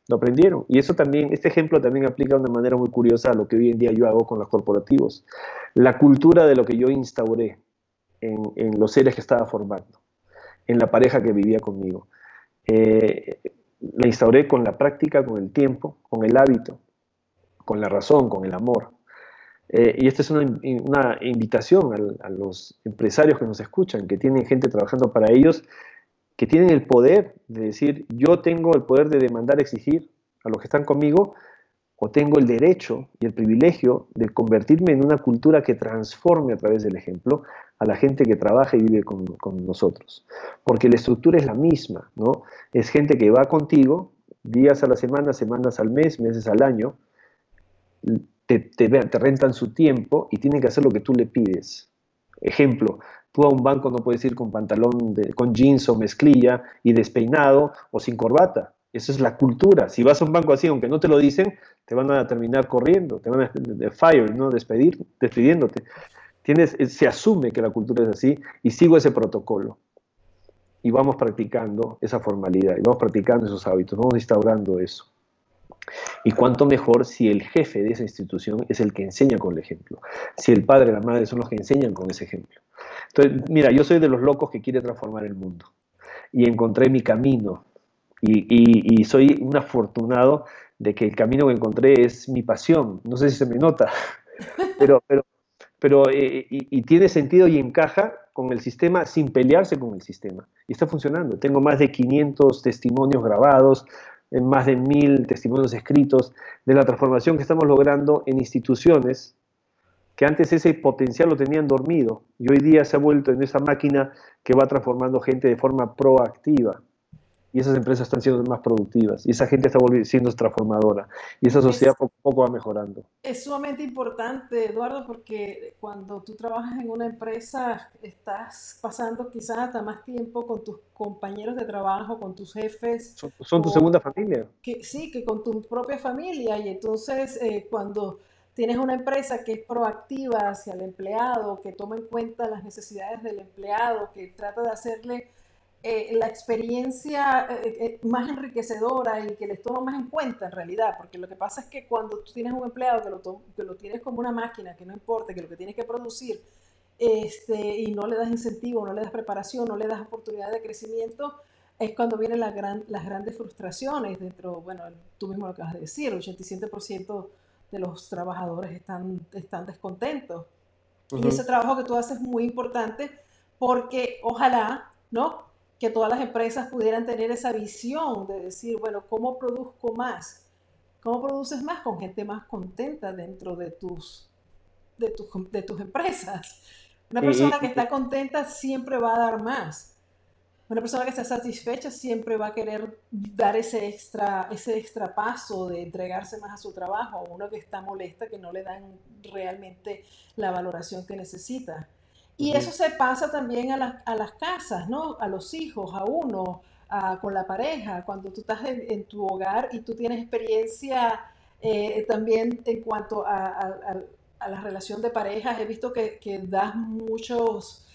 lo aprendieron. Y eso también, este ejemplo también aplica de una manera muy curiosa a lo que hoy en día yo hago con los corporativos. La cultura de lo que yo instauré en, en los seres que estaba formando, en la pareja que vivía conmigo. Eh, la instauré con la práctica, con el tiempo, con el hábito, con la razón, con el amor. Eh, y esta es una, invitación a, los empresarios que nos escuchan, que tienen gente trabajando para ellos, que tienen el poder de decir, yo tengo el poder de demandar, exigir a los que están conmigo, o tengo el derecho y el privilegio de convertirme en una cultura que transforme a través del ejemplo a la gente que trabaja y vive con, con nosotros. Porque la estructura es la misma, ¿no? Es gente que va contigo días a la semana, semanas al mes, meses al año, te, rentan su tiempo y tienen que hacer lo que tú le pides. Ejemplo, tú a un banco no puedes ir con pantalón, con jeans o mezclilla y despeinado o sin corbata. Esa es la cultura. Si vas a un banco así, aunque no te lo dicen, te van a terminar corriendo, te van a de fire, ¿no? Despedir, despidiéndote. Tienes, se asume que la cultura es así y sigo ese protocolo. Y vamos practicando esa formalidad, y vamos practicando esos hábitos, vamos instaurando eso. Y cuánto mejor si el jefe de esa institución es el que enseña con el ejemplo, si el padre y la madre son los que enseñan con ese ejemplo. Entonces, mira, yo soy de los locos que quiere transformar el mundo y encontré mi camino y, soy un afortunado de que el camino que encontré es mi pasión. No sé si se me nota, pero, pero, pero eh, y, tiene sentido y encaja con el sistema sin pelearse con el sistema. Y está funcionando. Tengo más de 500 testimonios grabados, en más de mil testimonios escritos de la transformación que estamos logrando en instituciones que antes ese potencial lo tenían dormido y hoy día se ha vuelto en esa máquina que va transformando gente de forma proactiva y esas empresas están siendo más productivas y esa gente está siendo transformadora y esa sociedad poco a poco va mejorando. Es sumamente importante, Eduardo, porque cuando tú trabajas en una empresa estás pasando quizás hasta más tiempo con tus compañeros de trabajo, con tus jefes. Son, tu segunda familia. Que, sí, que con tu propia familia y entonces eh, cuando tienes una empresa que es proactiva hacia el empleado, que toma en cuenta las necesidades del empleado, que trata de hacerle eh, la experiencia eh, eh, más enriquecedora y que les toma más en cuenta en realidad, porque lo que pasa es que cuando tú tienes un empleado que lo, que lo tienes como una máquina, que no importa, que lo que tienes que producir, este, y no le das incentivo, no le das preparación, no le das oportunidad de crecimiento, es cuando vienen las, gran, las grandes frustraciones dentro, bueno, tú mismo lo acabas de decir, el 87% de los trabajadores están, están descontentos. Y ese trabajo que tú haces es muy importante porque ojalá, ¿no? Que todas las empresas pudieran tener esa visión de decir, bueno, ¿cómo produzco más? ¿Cómo produces más con gente más contenta dentro de tus, de tus, de tus empresas? Una persona que está contenta siempre va a dar más. Una persona que está satisfecha siempre va a querer dar ese extra, ese extra paso de entregarse más a su trabajo. Uno que está molesta, que no le dan realmente la valoración que necesita. Y eso se pasa también a, a las casas, ¿no? A los hijos, a uno, con la pareja. Cuando tú estás en, tu hogar y tú tienes experiencia eh, también en cuanto a, la relación de parejas, he visto que, que das muchos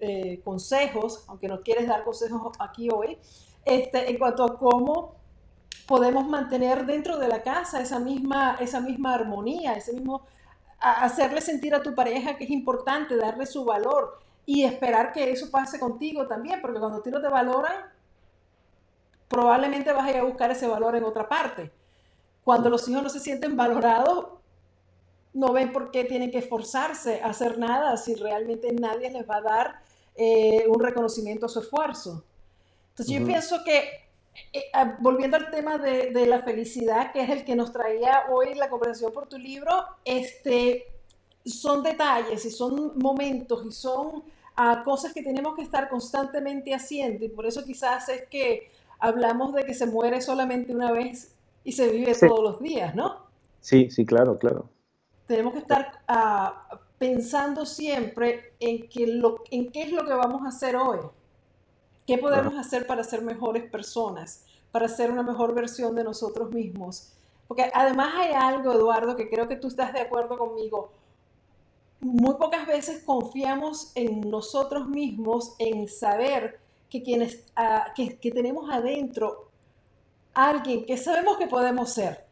eh, consejos, aunque no quieres dar consejos aquí hoy, este, en cuanto a cómo podemos mantener dentro de la casa esa misma, esa misma armonía, ese mismo hacerle sentir a tu pareja que es importante, darle su valor y esperar que eso pase contigo también, porque cuando a ti no te valoran, probablemente vas a ir a buscar ese valor en otra parte. Cuando los hijos no se sienten valorados, no ven por qué tienen que esforzarse a hacer nada si realmente nadie les va a dar eh, un reconocimiento a su esfuerzo. Entonces yo pienso que, eh, ah, volviendo al tema de, la felicidad, que es el que nos traía hoy la conversación por tu libro, este, son detalles y son momentos y son ah, cosas que tenemos que estar constantemente haciendo y por eso quizás es que hablamos de que se muere solamente una vez y se vive todos los días, ¿no? Sí, sí, claro, claro tenemos que estar ah, pensando siempre en, que lo, en qué es lo que vamos a hacer hoy. ¿Qué podemos hacer para ser mejores personas? Para ser una mejor versión de nosotros mismos. Porque además hay algo, Eduardo, que creo que tú estás de acuerdo conmigo. Muy pocas veces confiamos en nosotros mismos, en saber que, quienes, ah, que, que tenemos adentro alguien que sabemos que podemos ser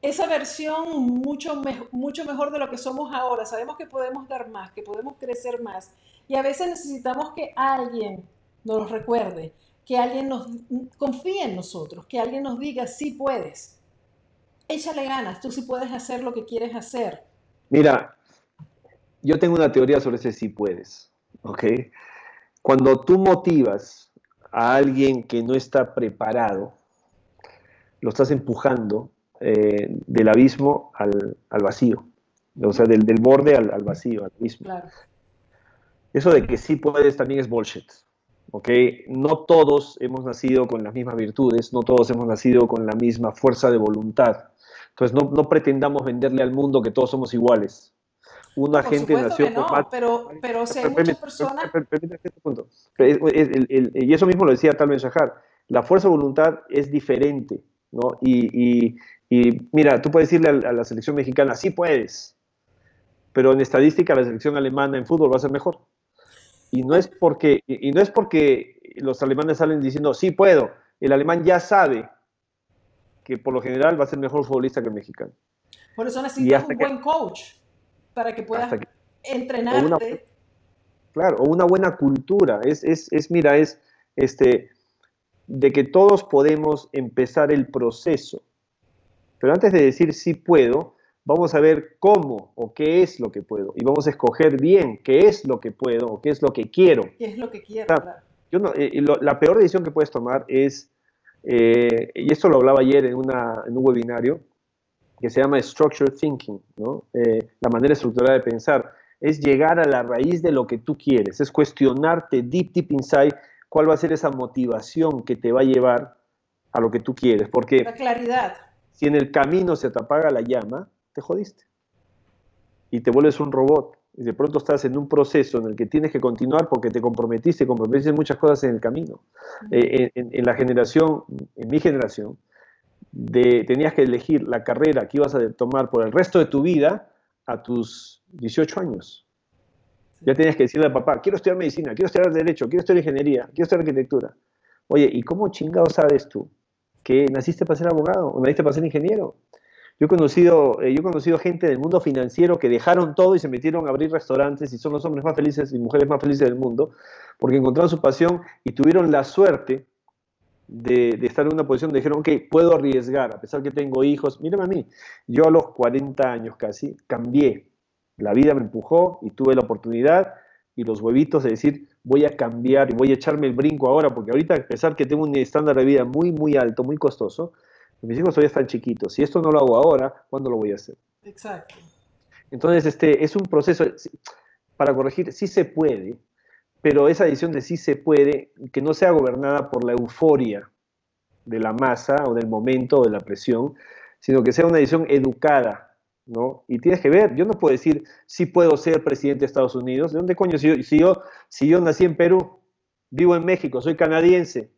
esa versión mucho, mucho mejor de lo que somos ahora. Sabemos que podemos dar más, que podemos crecer más. Y a veces necesitamos que alguien nos lo recuerde, que alguien nos confíe en nosotros, que alguien nos diga, sí puedes. Échale ganas, tú sí puedes hacer lo que quieres hacer. Mira, yo tengo una teoría sobre ese sí puedes, ¿ok? Cuando tú motivas a alguien que no está preparado, lo estás empujando eh, del abismo al, vacío, o sea, del, borde al, vacío, al abismo. Eso de que sí puedes también es bullshit. ¿Ok? No todos hemos nacido con las mismas virtudes, no todos hemos nacido con la misma fuerza de voluntad. Entonces, no, pretendamos venderle al mundo que todos somos iguales. Una gente nació con Pero, pero si hay muchas personas... Y eso mismo lo decía Tal Ben Shahar. La fuerza de voluntad es diferente, ¿no? y, y mira, tú puedes decirle a, la selección mexicana, sí puedes, pero en estadística la selección alemana en fútbol va a ser mejor. Y no es porque, y no es porque los alemanes salen diciendo, sí puedo. El alemán ya sabe que por lo general va a ser mejor futbolista que el mexicano. Por eso necesitas un buen coach para que puedas entrenarte. claro, o una buena cultura. Es, es, es, mira, es este, de que todos podemos empezar el proceso pero antes de decir sí puedo, vamos a ver cómo o qué es lo que puedo. Y vamos a escoger bien qué es lo que puedo o qué es lo que quiero. ¿Qué es lo que quiero? yo eh, la peor decisión que puedes tomar es, eh, y esto lo hablaba ayer en, una, en, un webinario, que se llama Structured Thinking, ¿no? Eh, la manera estructurada de pensar, es llegar a la raíz de lo que tú quieres, es cuestionarte deep, deep inside cuál va a ser esa motivación que te va a llevar a lo que tú quieres. Porque, la claridad si en el camino se te apaga la llama, te jodiste. Y te vuelves un robot. Y de pronto estás en un proceso en el que tienes que continuar porque te comprometiste, comprometiste muchas cosas en el camino. Eh, en, la generación, en mi generación, de, tenías que elegir la carrera que ibas a tomar por el resto de tu vida a tus 18 años. Ya tenías que decirle al papá, quiero estudiar medicina, quiero estudiar derecho, quiero estudiar ingeniería, quiero estudiar arquitectura. Oye, ¿y cómo chingado sabes tú que naciste para ser abogado o naciste para ser ingeniero. Yo he, conocido, eh, yo conocido gente del mundo financiero que dejaron todo y se metieron a abrir restaurantes y son los hombres más felices y mujeres más felices del mundo porque encontraron su pasión y tuvieron la suerte de, estar en una posición donde dijeron, ok, puedo arriesgar, a pesar que tengo hijos. Mírame a mí, yo a los 40 años casi cambié. La vida me empujó y tuve la oportunidad y los huevitos de decir, voy a cambiar y voy a echarme el brinco ahora, porque ahorita a pesar que tengo un estándar de vida muy, muy alto, muy costoso, mis hijos todavía están chiquitos. Si esto no lo hago ahora, ¿cuándo lo voy a hacer? Exacto. Entonces, este, es un proceso. para corregir, sí se puede, pero esa decisión de sí se puede, que no sea gobernada por la euforia de la masa o del momento o de la presión, sino que sea una decisión educada, ¿no? Y tienes que ver, yo no puedo decir si puedo ser presidente de Estados Unidos, ¿de dónde coño? Si yo, si yo, si yo nací en Perú, vivo en México, soy canadiense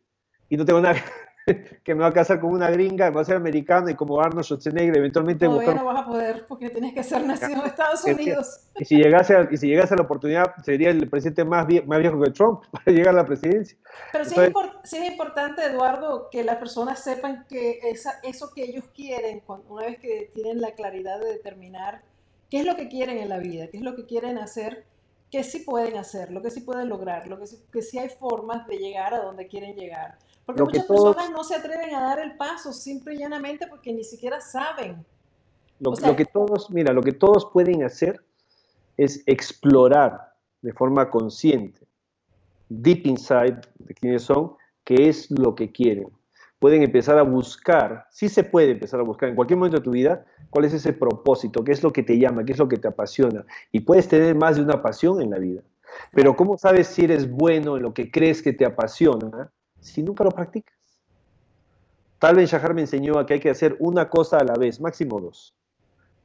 y no tengo nada, que me va a casar con una gringa, va a ser americano y como Arnold Schwarzenegger eventualmente... Todavía no vas a poder porque tienes que ser nacido en Estados Unidos. Y si llegase a, y si llegase a la oportunidad, sería el presidente más, más viejo que Trump para llegar a la presidencia. Pero sí, es, sí es, importante, Eduardo, que las personas sepan que esa, eso que ellos quieren, una vez que tienen la claridad de determinar qué es lo que quieren en la vida, qué es lo que quieren hacer, que sí pueden hacer, lo que sí pueden lograr, lo que sí, que sí hay formas de llegar a donde quieren llegar. Porque muchas personas no se atreven a dar el paso simple y llanamente porque ni siquiera saben. Lo, que todos, mira, lo que todos pueden hacer es explorar de forma consciente, deep inside de quiénes son, qué es lo que quieren. Pueden empezar a buscar, sí se puede empezar a buscar en cualquier momento de tu vida, cuál es ese propósito, qué es lo que te llama, qué es lo que te apasiona. Y puedes tener más de una pasión en la vida. Pero ¿cómo sabes si eres bueno en lo que crees que te apasiona si nunca lo practicas? Tal vez Shahar me enseñó a que hay que hacer una cosa a la vez, máximo dos.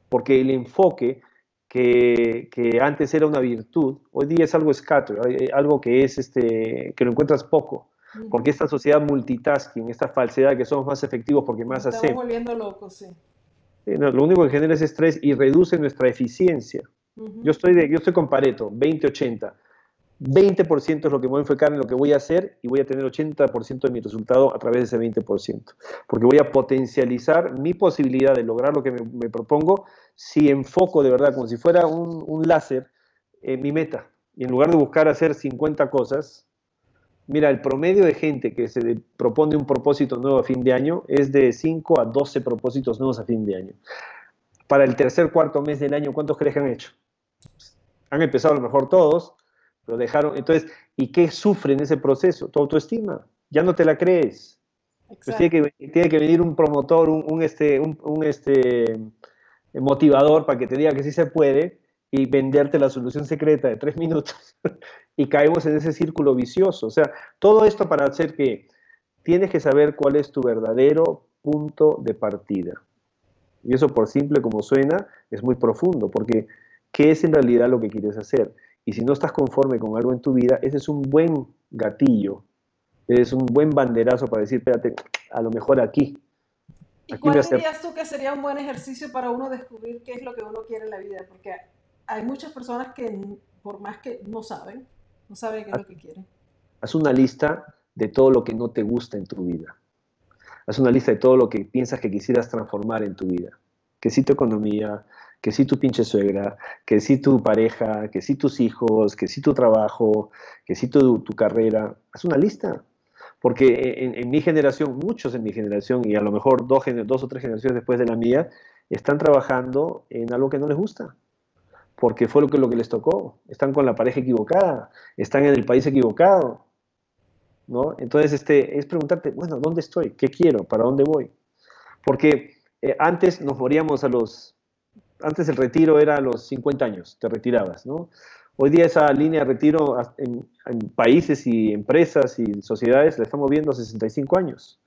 Porque el enfoque que, antes era una virtud, hoy día es algo scatter, algo que es este, que lo encuentras poco. Porque esta sociedad multitasking, esta falsedad que somos más efectivos porque más hacemos. Estamos volviendo locos, sí. lo único que genera es estrés y reduce nuestra eficiencia. Yo estoy de, yo estoy con Pareto, 20-80. 20% es lo que voy a enfocar en lo que voy a hacer y voy a tener 80% de mi resultado a través de ese 20%. Porque voy a potencializar mi posibilidad de lograr lo que me, propongo si enfoco de verdad como si fuera un, un, láser en mi meta. Y en lugar de buscar hacer 50 cosas, mira, el promedio de gente que se propone un propósito nuevo a fin de año es de 5 a 12 propósitos nuevos a fin de año. Para el tercer, cuarto mes del año, ¿cuántos crees que han hecho? Han empezado a lo mejor todos, lo dejaron. Entonces, ¿y qué sufre en ese proceso? Tu autoestima. Ya no te la crees. Pues tiene, que, tiene que venir un promotor, un, este, un, este motivador para que te diga que sí se puede y venderte la solución secreta de tres minutos. y caemos en ese círculo vicioso. O sea, todo esto para hacer que tienes que saber cuál es tu verdadero punto de partida. Y eso por simple como suena, es muy profundo, porque ¿qué es en realidad lo que quieres hacer? Y si no estás conforme con algo en tu vida, ese es un buen gatillo, es un buen banderazo para decir, espérate, a lo mejor aquí. ¿Y cuál dirías tú que sería un buen ejercicio para uno descubrir qué es lo que uno quiere en la vida? Porque hay muchas personas que, por más que no saben, no saben qué es lo que quieren. Haz una lista de todo lo que no te gusta en tu vida. Haz una lista de todo lo que piensas que quisieras transformar en tu vida. Que si tu economía, que si tu pinche suegra, que si tu pareja, que si tus hijos, que si tu trabajo, que si tu, tu carrera. Haz una lista. Porque en, mi generación, muchos en mi generación, y a lo mejor dos, dos o tres generaciones después de la mía, están trabajando en algo que no les gusta. Porque fue lo que, lo que les tocó. Están con la pareja equivocada, están en el país equivocado. ¿no? Entonces, este, es preguntarte, bueno, ¿dónde estoy? ¿Qué quiero? ¿Para dónde voy? Porque eh, antes nos moríamos a los antes el retiro era a los 50 años, te retirabas, ¿no? Hoy día esa línea de retiro en, países y empresas y sociedades la estamos viendo a 65 años,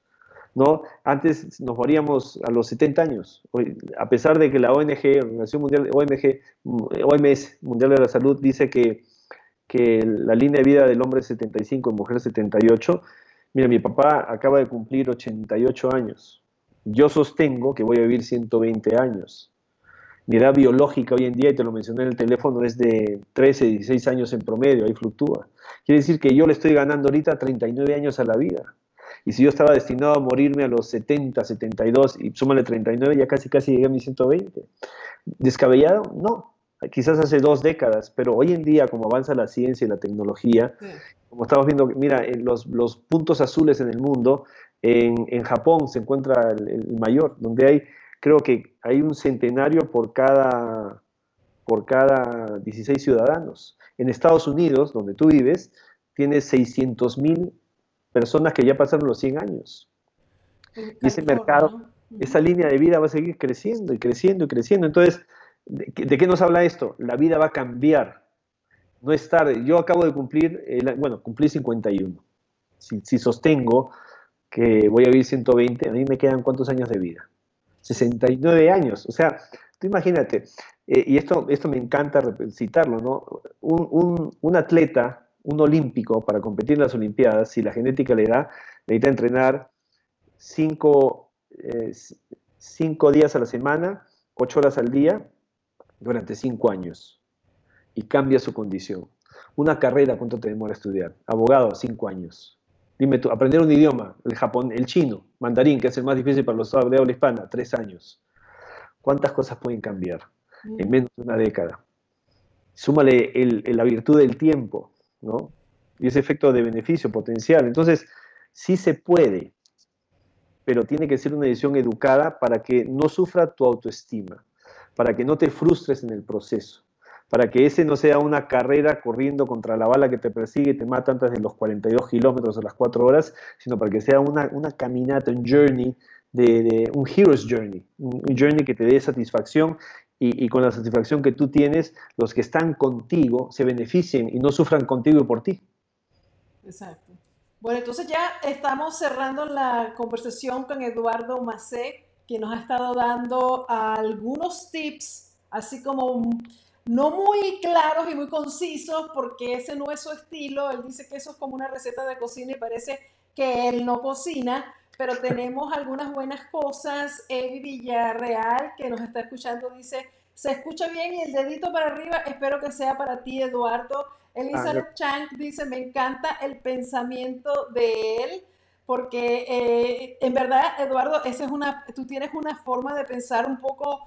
¿no? Antes nos moríamos a los 70 años, Hoy, a pesar de que la ONG, Organización Mundial, OMG, OMS, Mundial de la Salud, dice que, que la línea de vida del hombre es 75 y mujer 78, mira, mi papá acaba de cumplir 88 años, yo sostengo que voy a vivir 120 años mi edad biológica hoy en día, y te lo mencioné en el teléfono, es de 13, 16 años en promedio, ahí fluctúa. Quiere decir que yo le estoy ganando ahorita 39 años a la vida. Y si yo estaba destinado a morirme a los 70, 72 y súmale 39, ya casi casi llegué a mis 120. ¿Descabellado? No. Quizás hace dos décadas, pero hoy en día, como avanza la ciencia y la tecnología, como estamos viendo, mira, los, los puntos azules en el mundo, en, en Japón se encuentra el mayor, donde hay creo que hay un centenario por cada, por cada 16 ciudadanos. En Estados Unidos, donde tú vives, tienes 600 mil personas que ya pasaron los 100 años. Y ese mercado, esa línea de vida va a seguir creciendo y creciendo y creciendo. Entonces, ¿de, qué nos habla esto? La vida va a cambiar. no es tarde. Yo acabo de cumplir, bueno, cumplí 51. Si, si sostengo que voy a vivir 120, a mí me quedan cuántos años de vida? 69 años. O sea, tú imagínate, eh, y esto, esto me encanta citarlo, ¿no? Un, atleta, un olímpico, para competir en las Olimpiadas, si la genética le da, necesita entrenar cinco, eh, días a la semana, ocho horas al día, durante cinco años. Y cambia su condición. Una carrera, ¿cuánto te demora estudiar? Abogado, cinco años. Dime tú, aprender un idioma, el japón, el chino, mandarín, que es el más difícil para los de habla hispana, tres años. ¿Cuántas cosas pueden cambiar en menos de una década? Súmale la virtud del tiempo, ¿no? Y ese efecto de beneficio potencial. Entonces, sí se puede, pero tiene que ser una decisión educada para que no sufra tu autoestima, para que no te frustres en el proceso, para que ese no sea una carrera corriendo contra la bala que te persigue y te mata antes de los 42 kilómetros o las 4 horas, sino para que sea una, una caminata, un journey de, un hero's journey, un, journey que te dé satisfacción y, con la satisfacción que tú tienes, los que están contigo se beneficien y no sufran contigo y por ti. Exacto. Bueno, entonces ya estamos cerrando la conversación con Eduardo Macé, que nos ha estado dando algunos tips, así como no muy claros y muy concisos, porque ese no es su estilo. Él dice que eso es como una receta de cocina y parece que él no cocina, pero tenemos algunas buenas cosas. Evi Villarreal, que nos está escuchando, dice, se escucha bien y el dedito para arriba, espero que sea para ti, Eduardo. Elizabeth ah, Chang dice, me encanta el pensamiento de él, porque eh, en verdad, Eduardo, esa es una, tú tienes una forma de pensar un poco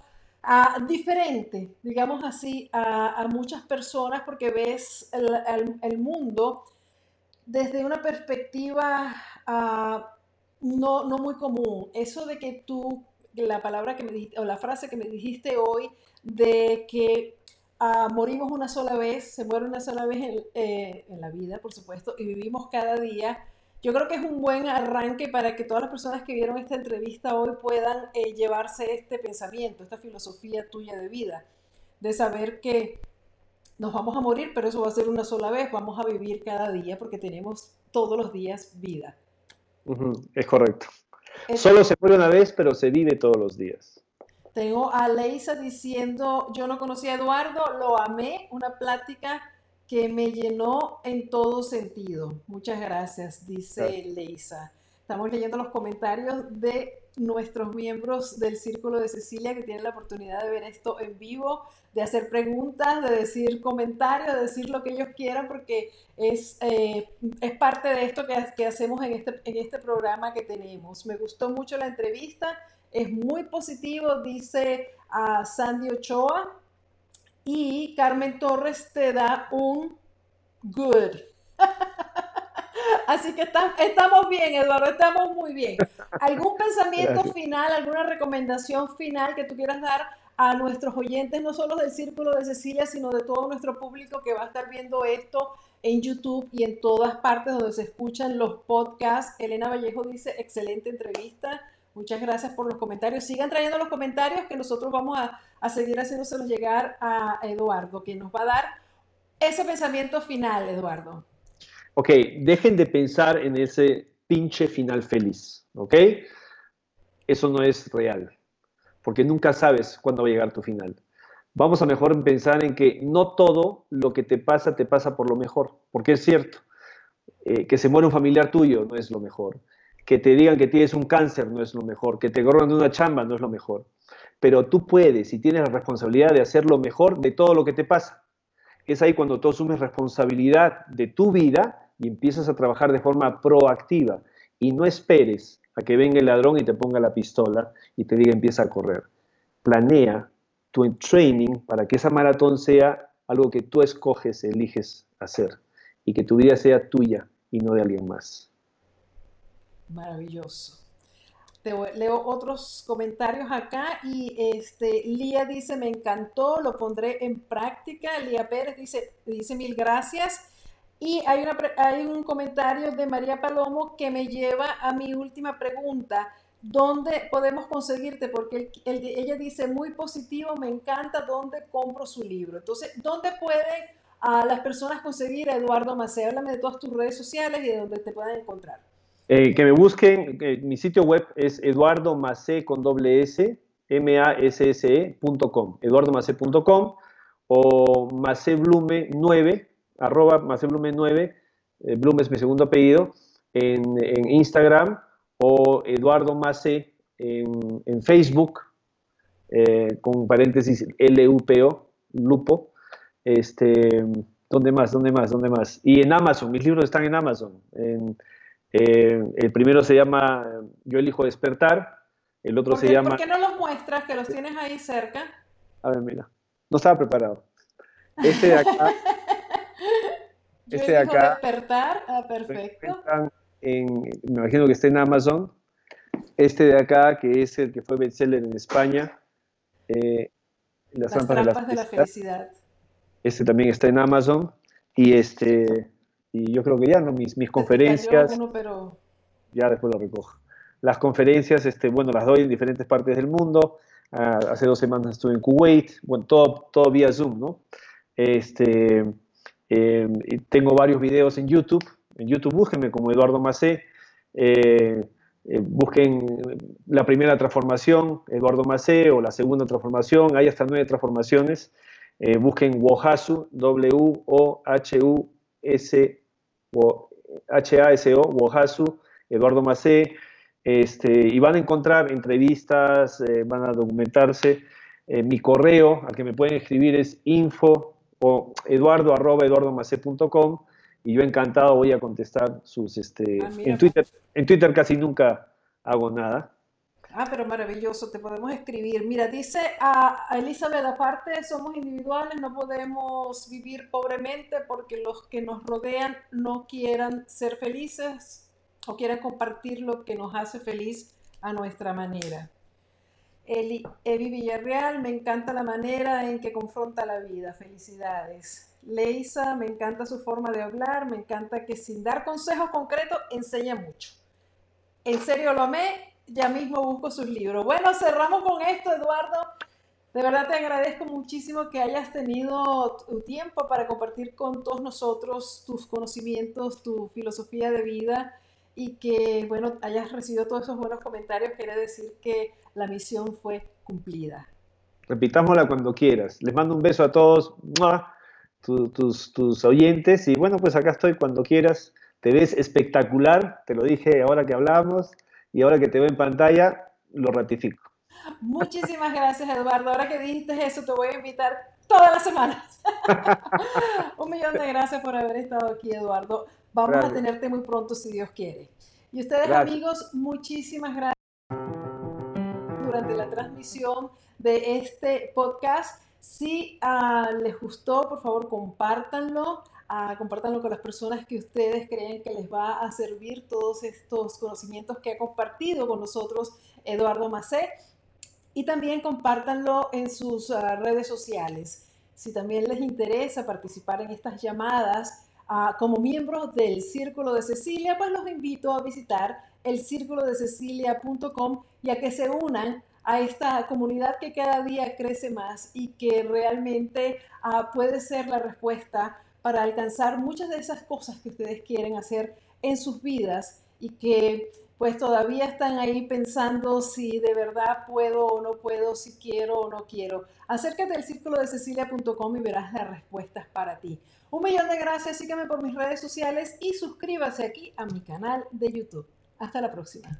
ah, diferente, digamos así, a, muchas personas, porque ves el, mundo desde una perspectiva... Ah, no, no muy común. Eso de que tú, la palabra que me dijiste, o la frase que me dijiste hoy, de que ah, morimos una sola vez, se muere una sola vez eh, en, la vida, por supuesto, y vivimos cada día. Yo creo que es un buen arranque para que todas las personas que vieron esta entrevista hoy puedan eh, llevarse este pensamiento, esta filosofía tuya de vida, de saber que nos vamos a morir, pero eso va a ser una sola vez, vamos a vivir cada día porque tenemos todos los días vida. Es correcto. Solo se muere una vez, pero se vive todos los días. Tengo a Leisa diciendo, yo no conocía a Eduardo, lo amé, una plática que me llenó en todo sentido. Muchas gracias, dice Leisa. Estamos leyendo los comentarios de nuestros miembros del Círculo de Cecilia que tienen la oportunidad de ver esto en vivo, de hacer preguntas, de decir comentarios, de decir lo que ellos quieran, porque es, eh, es parte de esto que, que hacemos en este, en este programa que tenemos. Me gustó mucho la entrevista, es muy positivo, dice a Sandy Ochoa, y Carmen Torres te da un good. Así que estamos bien, Eduardo, estamos muy bien. ¿Algún pensamiento final, alguna recomendación final que tú quieras dar a nuestros oyentes, no solo del Círculo de Cecilia, sino de todo nuestro público que va a estar viendo esto en YouTube y en todas partes donde se escuchan los podcasts? Elena Vallejo dice, excelente entrevista. Muchas gracias por los comentarios. Sigan trayendo los comentarios que nosotros vamos a, seguir haciéndoselos llegar a Eduardo, que nos va a dar ese pensamiento final, Eduardo ok, dejen de pensar en ese pinche final feliz, ¿ok? Eso no es real, porque nunca sabes cuándo va a llegar tu final. Vamos a mejor pensar en que no todo lo que te pasa te pasa por lo mejor, porque es cierto, eh, que se muere un familiar tuyo no es lo mejor, que te digan que tienes un cáncer no es lo mejor, que te corran de una chamba no es lo mejor, pero tú puedes y tienes la responsabilidad de hacer lo mejor de todo lo que te pasa. Es ahí cuando tú asumes responsabilidad de tu vida y empiezas a trabajar de forma proactiva y no esperes a que venga el ladrón y te ponga la pistola y te diga empieza a correr. Planea tu training para que esa maratón sea algo que tú escoges, eliges hacer y que tu vida sea tuya y no de alguien más. Maravilloso. Te leo otros comentarios acá y este Lía dice me encantó, lo pondré en práctica. Lía Pérez dice dice mil gracias. Y hay, una, hay un comentario de María Palomo que me lleva a mi última pregunta. ¿Dónde podemos conseguirte? Porque ella dice, muy positivo, me encanta, ¿dónde compro su libro? Entonces, ¿dónde puede a las personas conseguir a Eduardo Macé? Háblame de todas tus redes sociales y de donde te puedan encontrar. Eh, que me busquen, mi sitio web es eduardomacé con doble S, M-A-S-S-E.com, eduardomacé.com o maceblume 9, arroba maceblume 9, eh, Blume es mi segundo apellido, en, en Instagram o Eduardo Macé en, en Facebook, eh, con paréntesis L-U-P-O, Lupo. Este, ¿Dónde más? ¿Dónde más? ¿Dónde más? Y en Amazon, mis libros están en Amazon. Eh, el primero se llama Yo elijo despertar, el otro se llama... ¿Por qué no los muestras, que los tienes ahí cerca? A ver, mira, no estaba preparado. Este de acá... este de acá... despertar, ah, perfecto. En, me imagino que está en Amazon. Este de acá, que es el que fue bestseller en España, eh, Las, trampas, de, la, felicidad. Este también está en Amazon. Y este y yo creo que ya, ¿no? Mis, mis conferencias. pero... Ya después lo recojo. Las conferencias, este, bueno, las doy en diferentes partes del mundo. Ah, hace dos semanas estuve en Kuwait, bueno, todo, todo vía Zoom, ¿no? Este, em, tengo varios videos en YouTube. En YouTube búsquenme como Eduardo Macé. Eh, eh, busquen la primera transformación, Eduardo Macé, o la segunda transformación. Hay hasta nueve transformaciones. Eh, busquen Wohasu, W-O-H-U-S, H-A-S-O, Wohasu, Eduardo Macé. Este, y van a encontrar entrevistas, eh, van a documentarse. Eh, mi correo al que me pueden escribir es info o eduardo arroba eduardomacé.com y yo encantado voy a contestar sus este ah, en Twitter en Twitter casi nunca hago nada Ah, pero maravilloso, te podemos escribir. Mira, dice a, Elizabeth, aparte somos individuales, no podemos vivir pobremente porque los que nos rodean no quieran ser felices o quieran compartir lo que nos hace feliz a nuestra manera. Eli, Evi Villarreal, me encanta la manera en que confronta la vida. Felicidades. Leisa, me encanta su forma de hablar, me encanta que sin dar consejos concretos enseña mucho. En serio lo amé, ya mismo busco sus libros. Bueno, cerramos con esto, Eduardo. De verdad te agradezco muchísimo que hayas tenido tu tiempo para compartir con todos nosotros tus conocimientos, tu filosofía de vida y que, bueno, hayas recibido todos esos buenos comentarios, quiere decir que la misión fue cumplida. Repitámosla cuando quieras. Les mando un beso a todos, tus, tus oyentes, y bueno, pues acá estoy cuando quieras. Te ves espectacular, te lo dije ahora que hablamos, y ahora que te veo en pantalla, lo ratifico. Muchísimas gracias, Eduardo. Ahora que dijiste eso, te voy a invitar todas las semanas. Un millón de gracias por haber estado aquí, Eduardo. Vamos a tenerte muy pronto si Dios quiere. Y ustedes amigos, muchísimas gracias durante la transmisión de este podcast. Si uh, les gustó, por favor, compártanlo. Uh, compártanlo con las personas que ustedes creen que les va a servir todos estos conocimientos que ha compartido con nosotros Eduardo Macé. Y también compártanlo en sus uh, redes sociales. Si también les interesa participar en estas llamadas, como miembros del Círculo de Cecilia, pues los invito a visitar el y a que se unan a esta comunidad que cada día crece más y que realmente ah, puede ser la respuesta para alcanzar muchas de esas cosas que ustedes quieren hacer en sus vidas y que pues todavía están ahí pensando si de verdad puedo o no puedo, si quiero o no quiero. Acércate al círculo de cecilia.com y verás las respuestas para ti. Un millón de gracias, sígueme por mis redes sociales y suscríbase aquí a mi canal de YouTube. Hasta la próxima.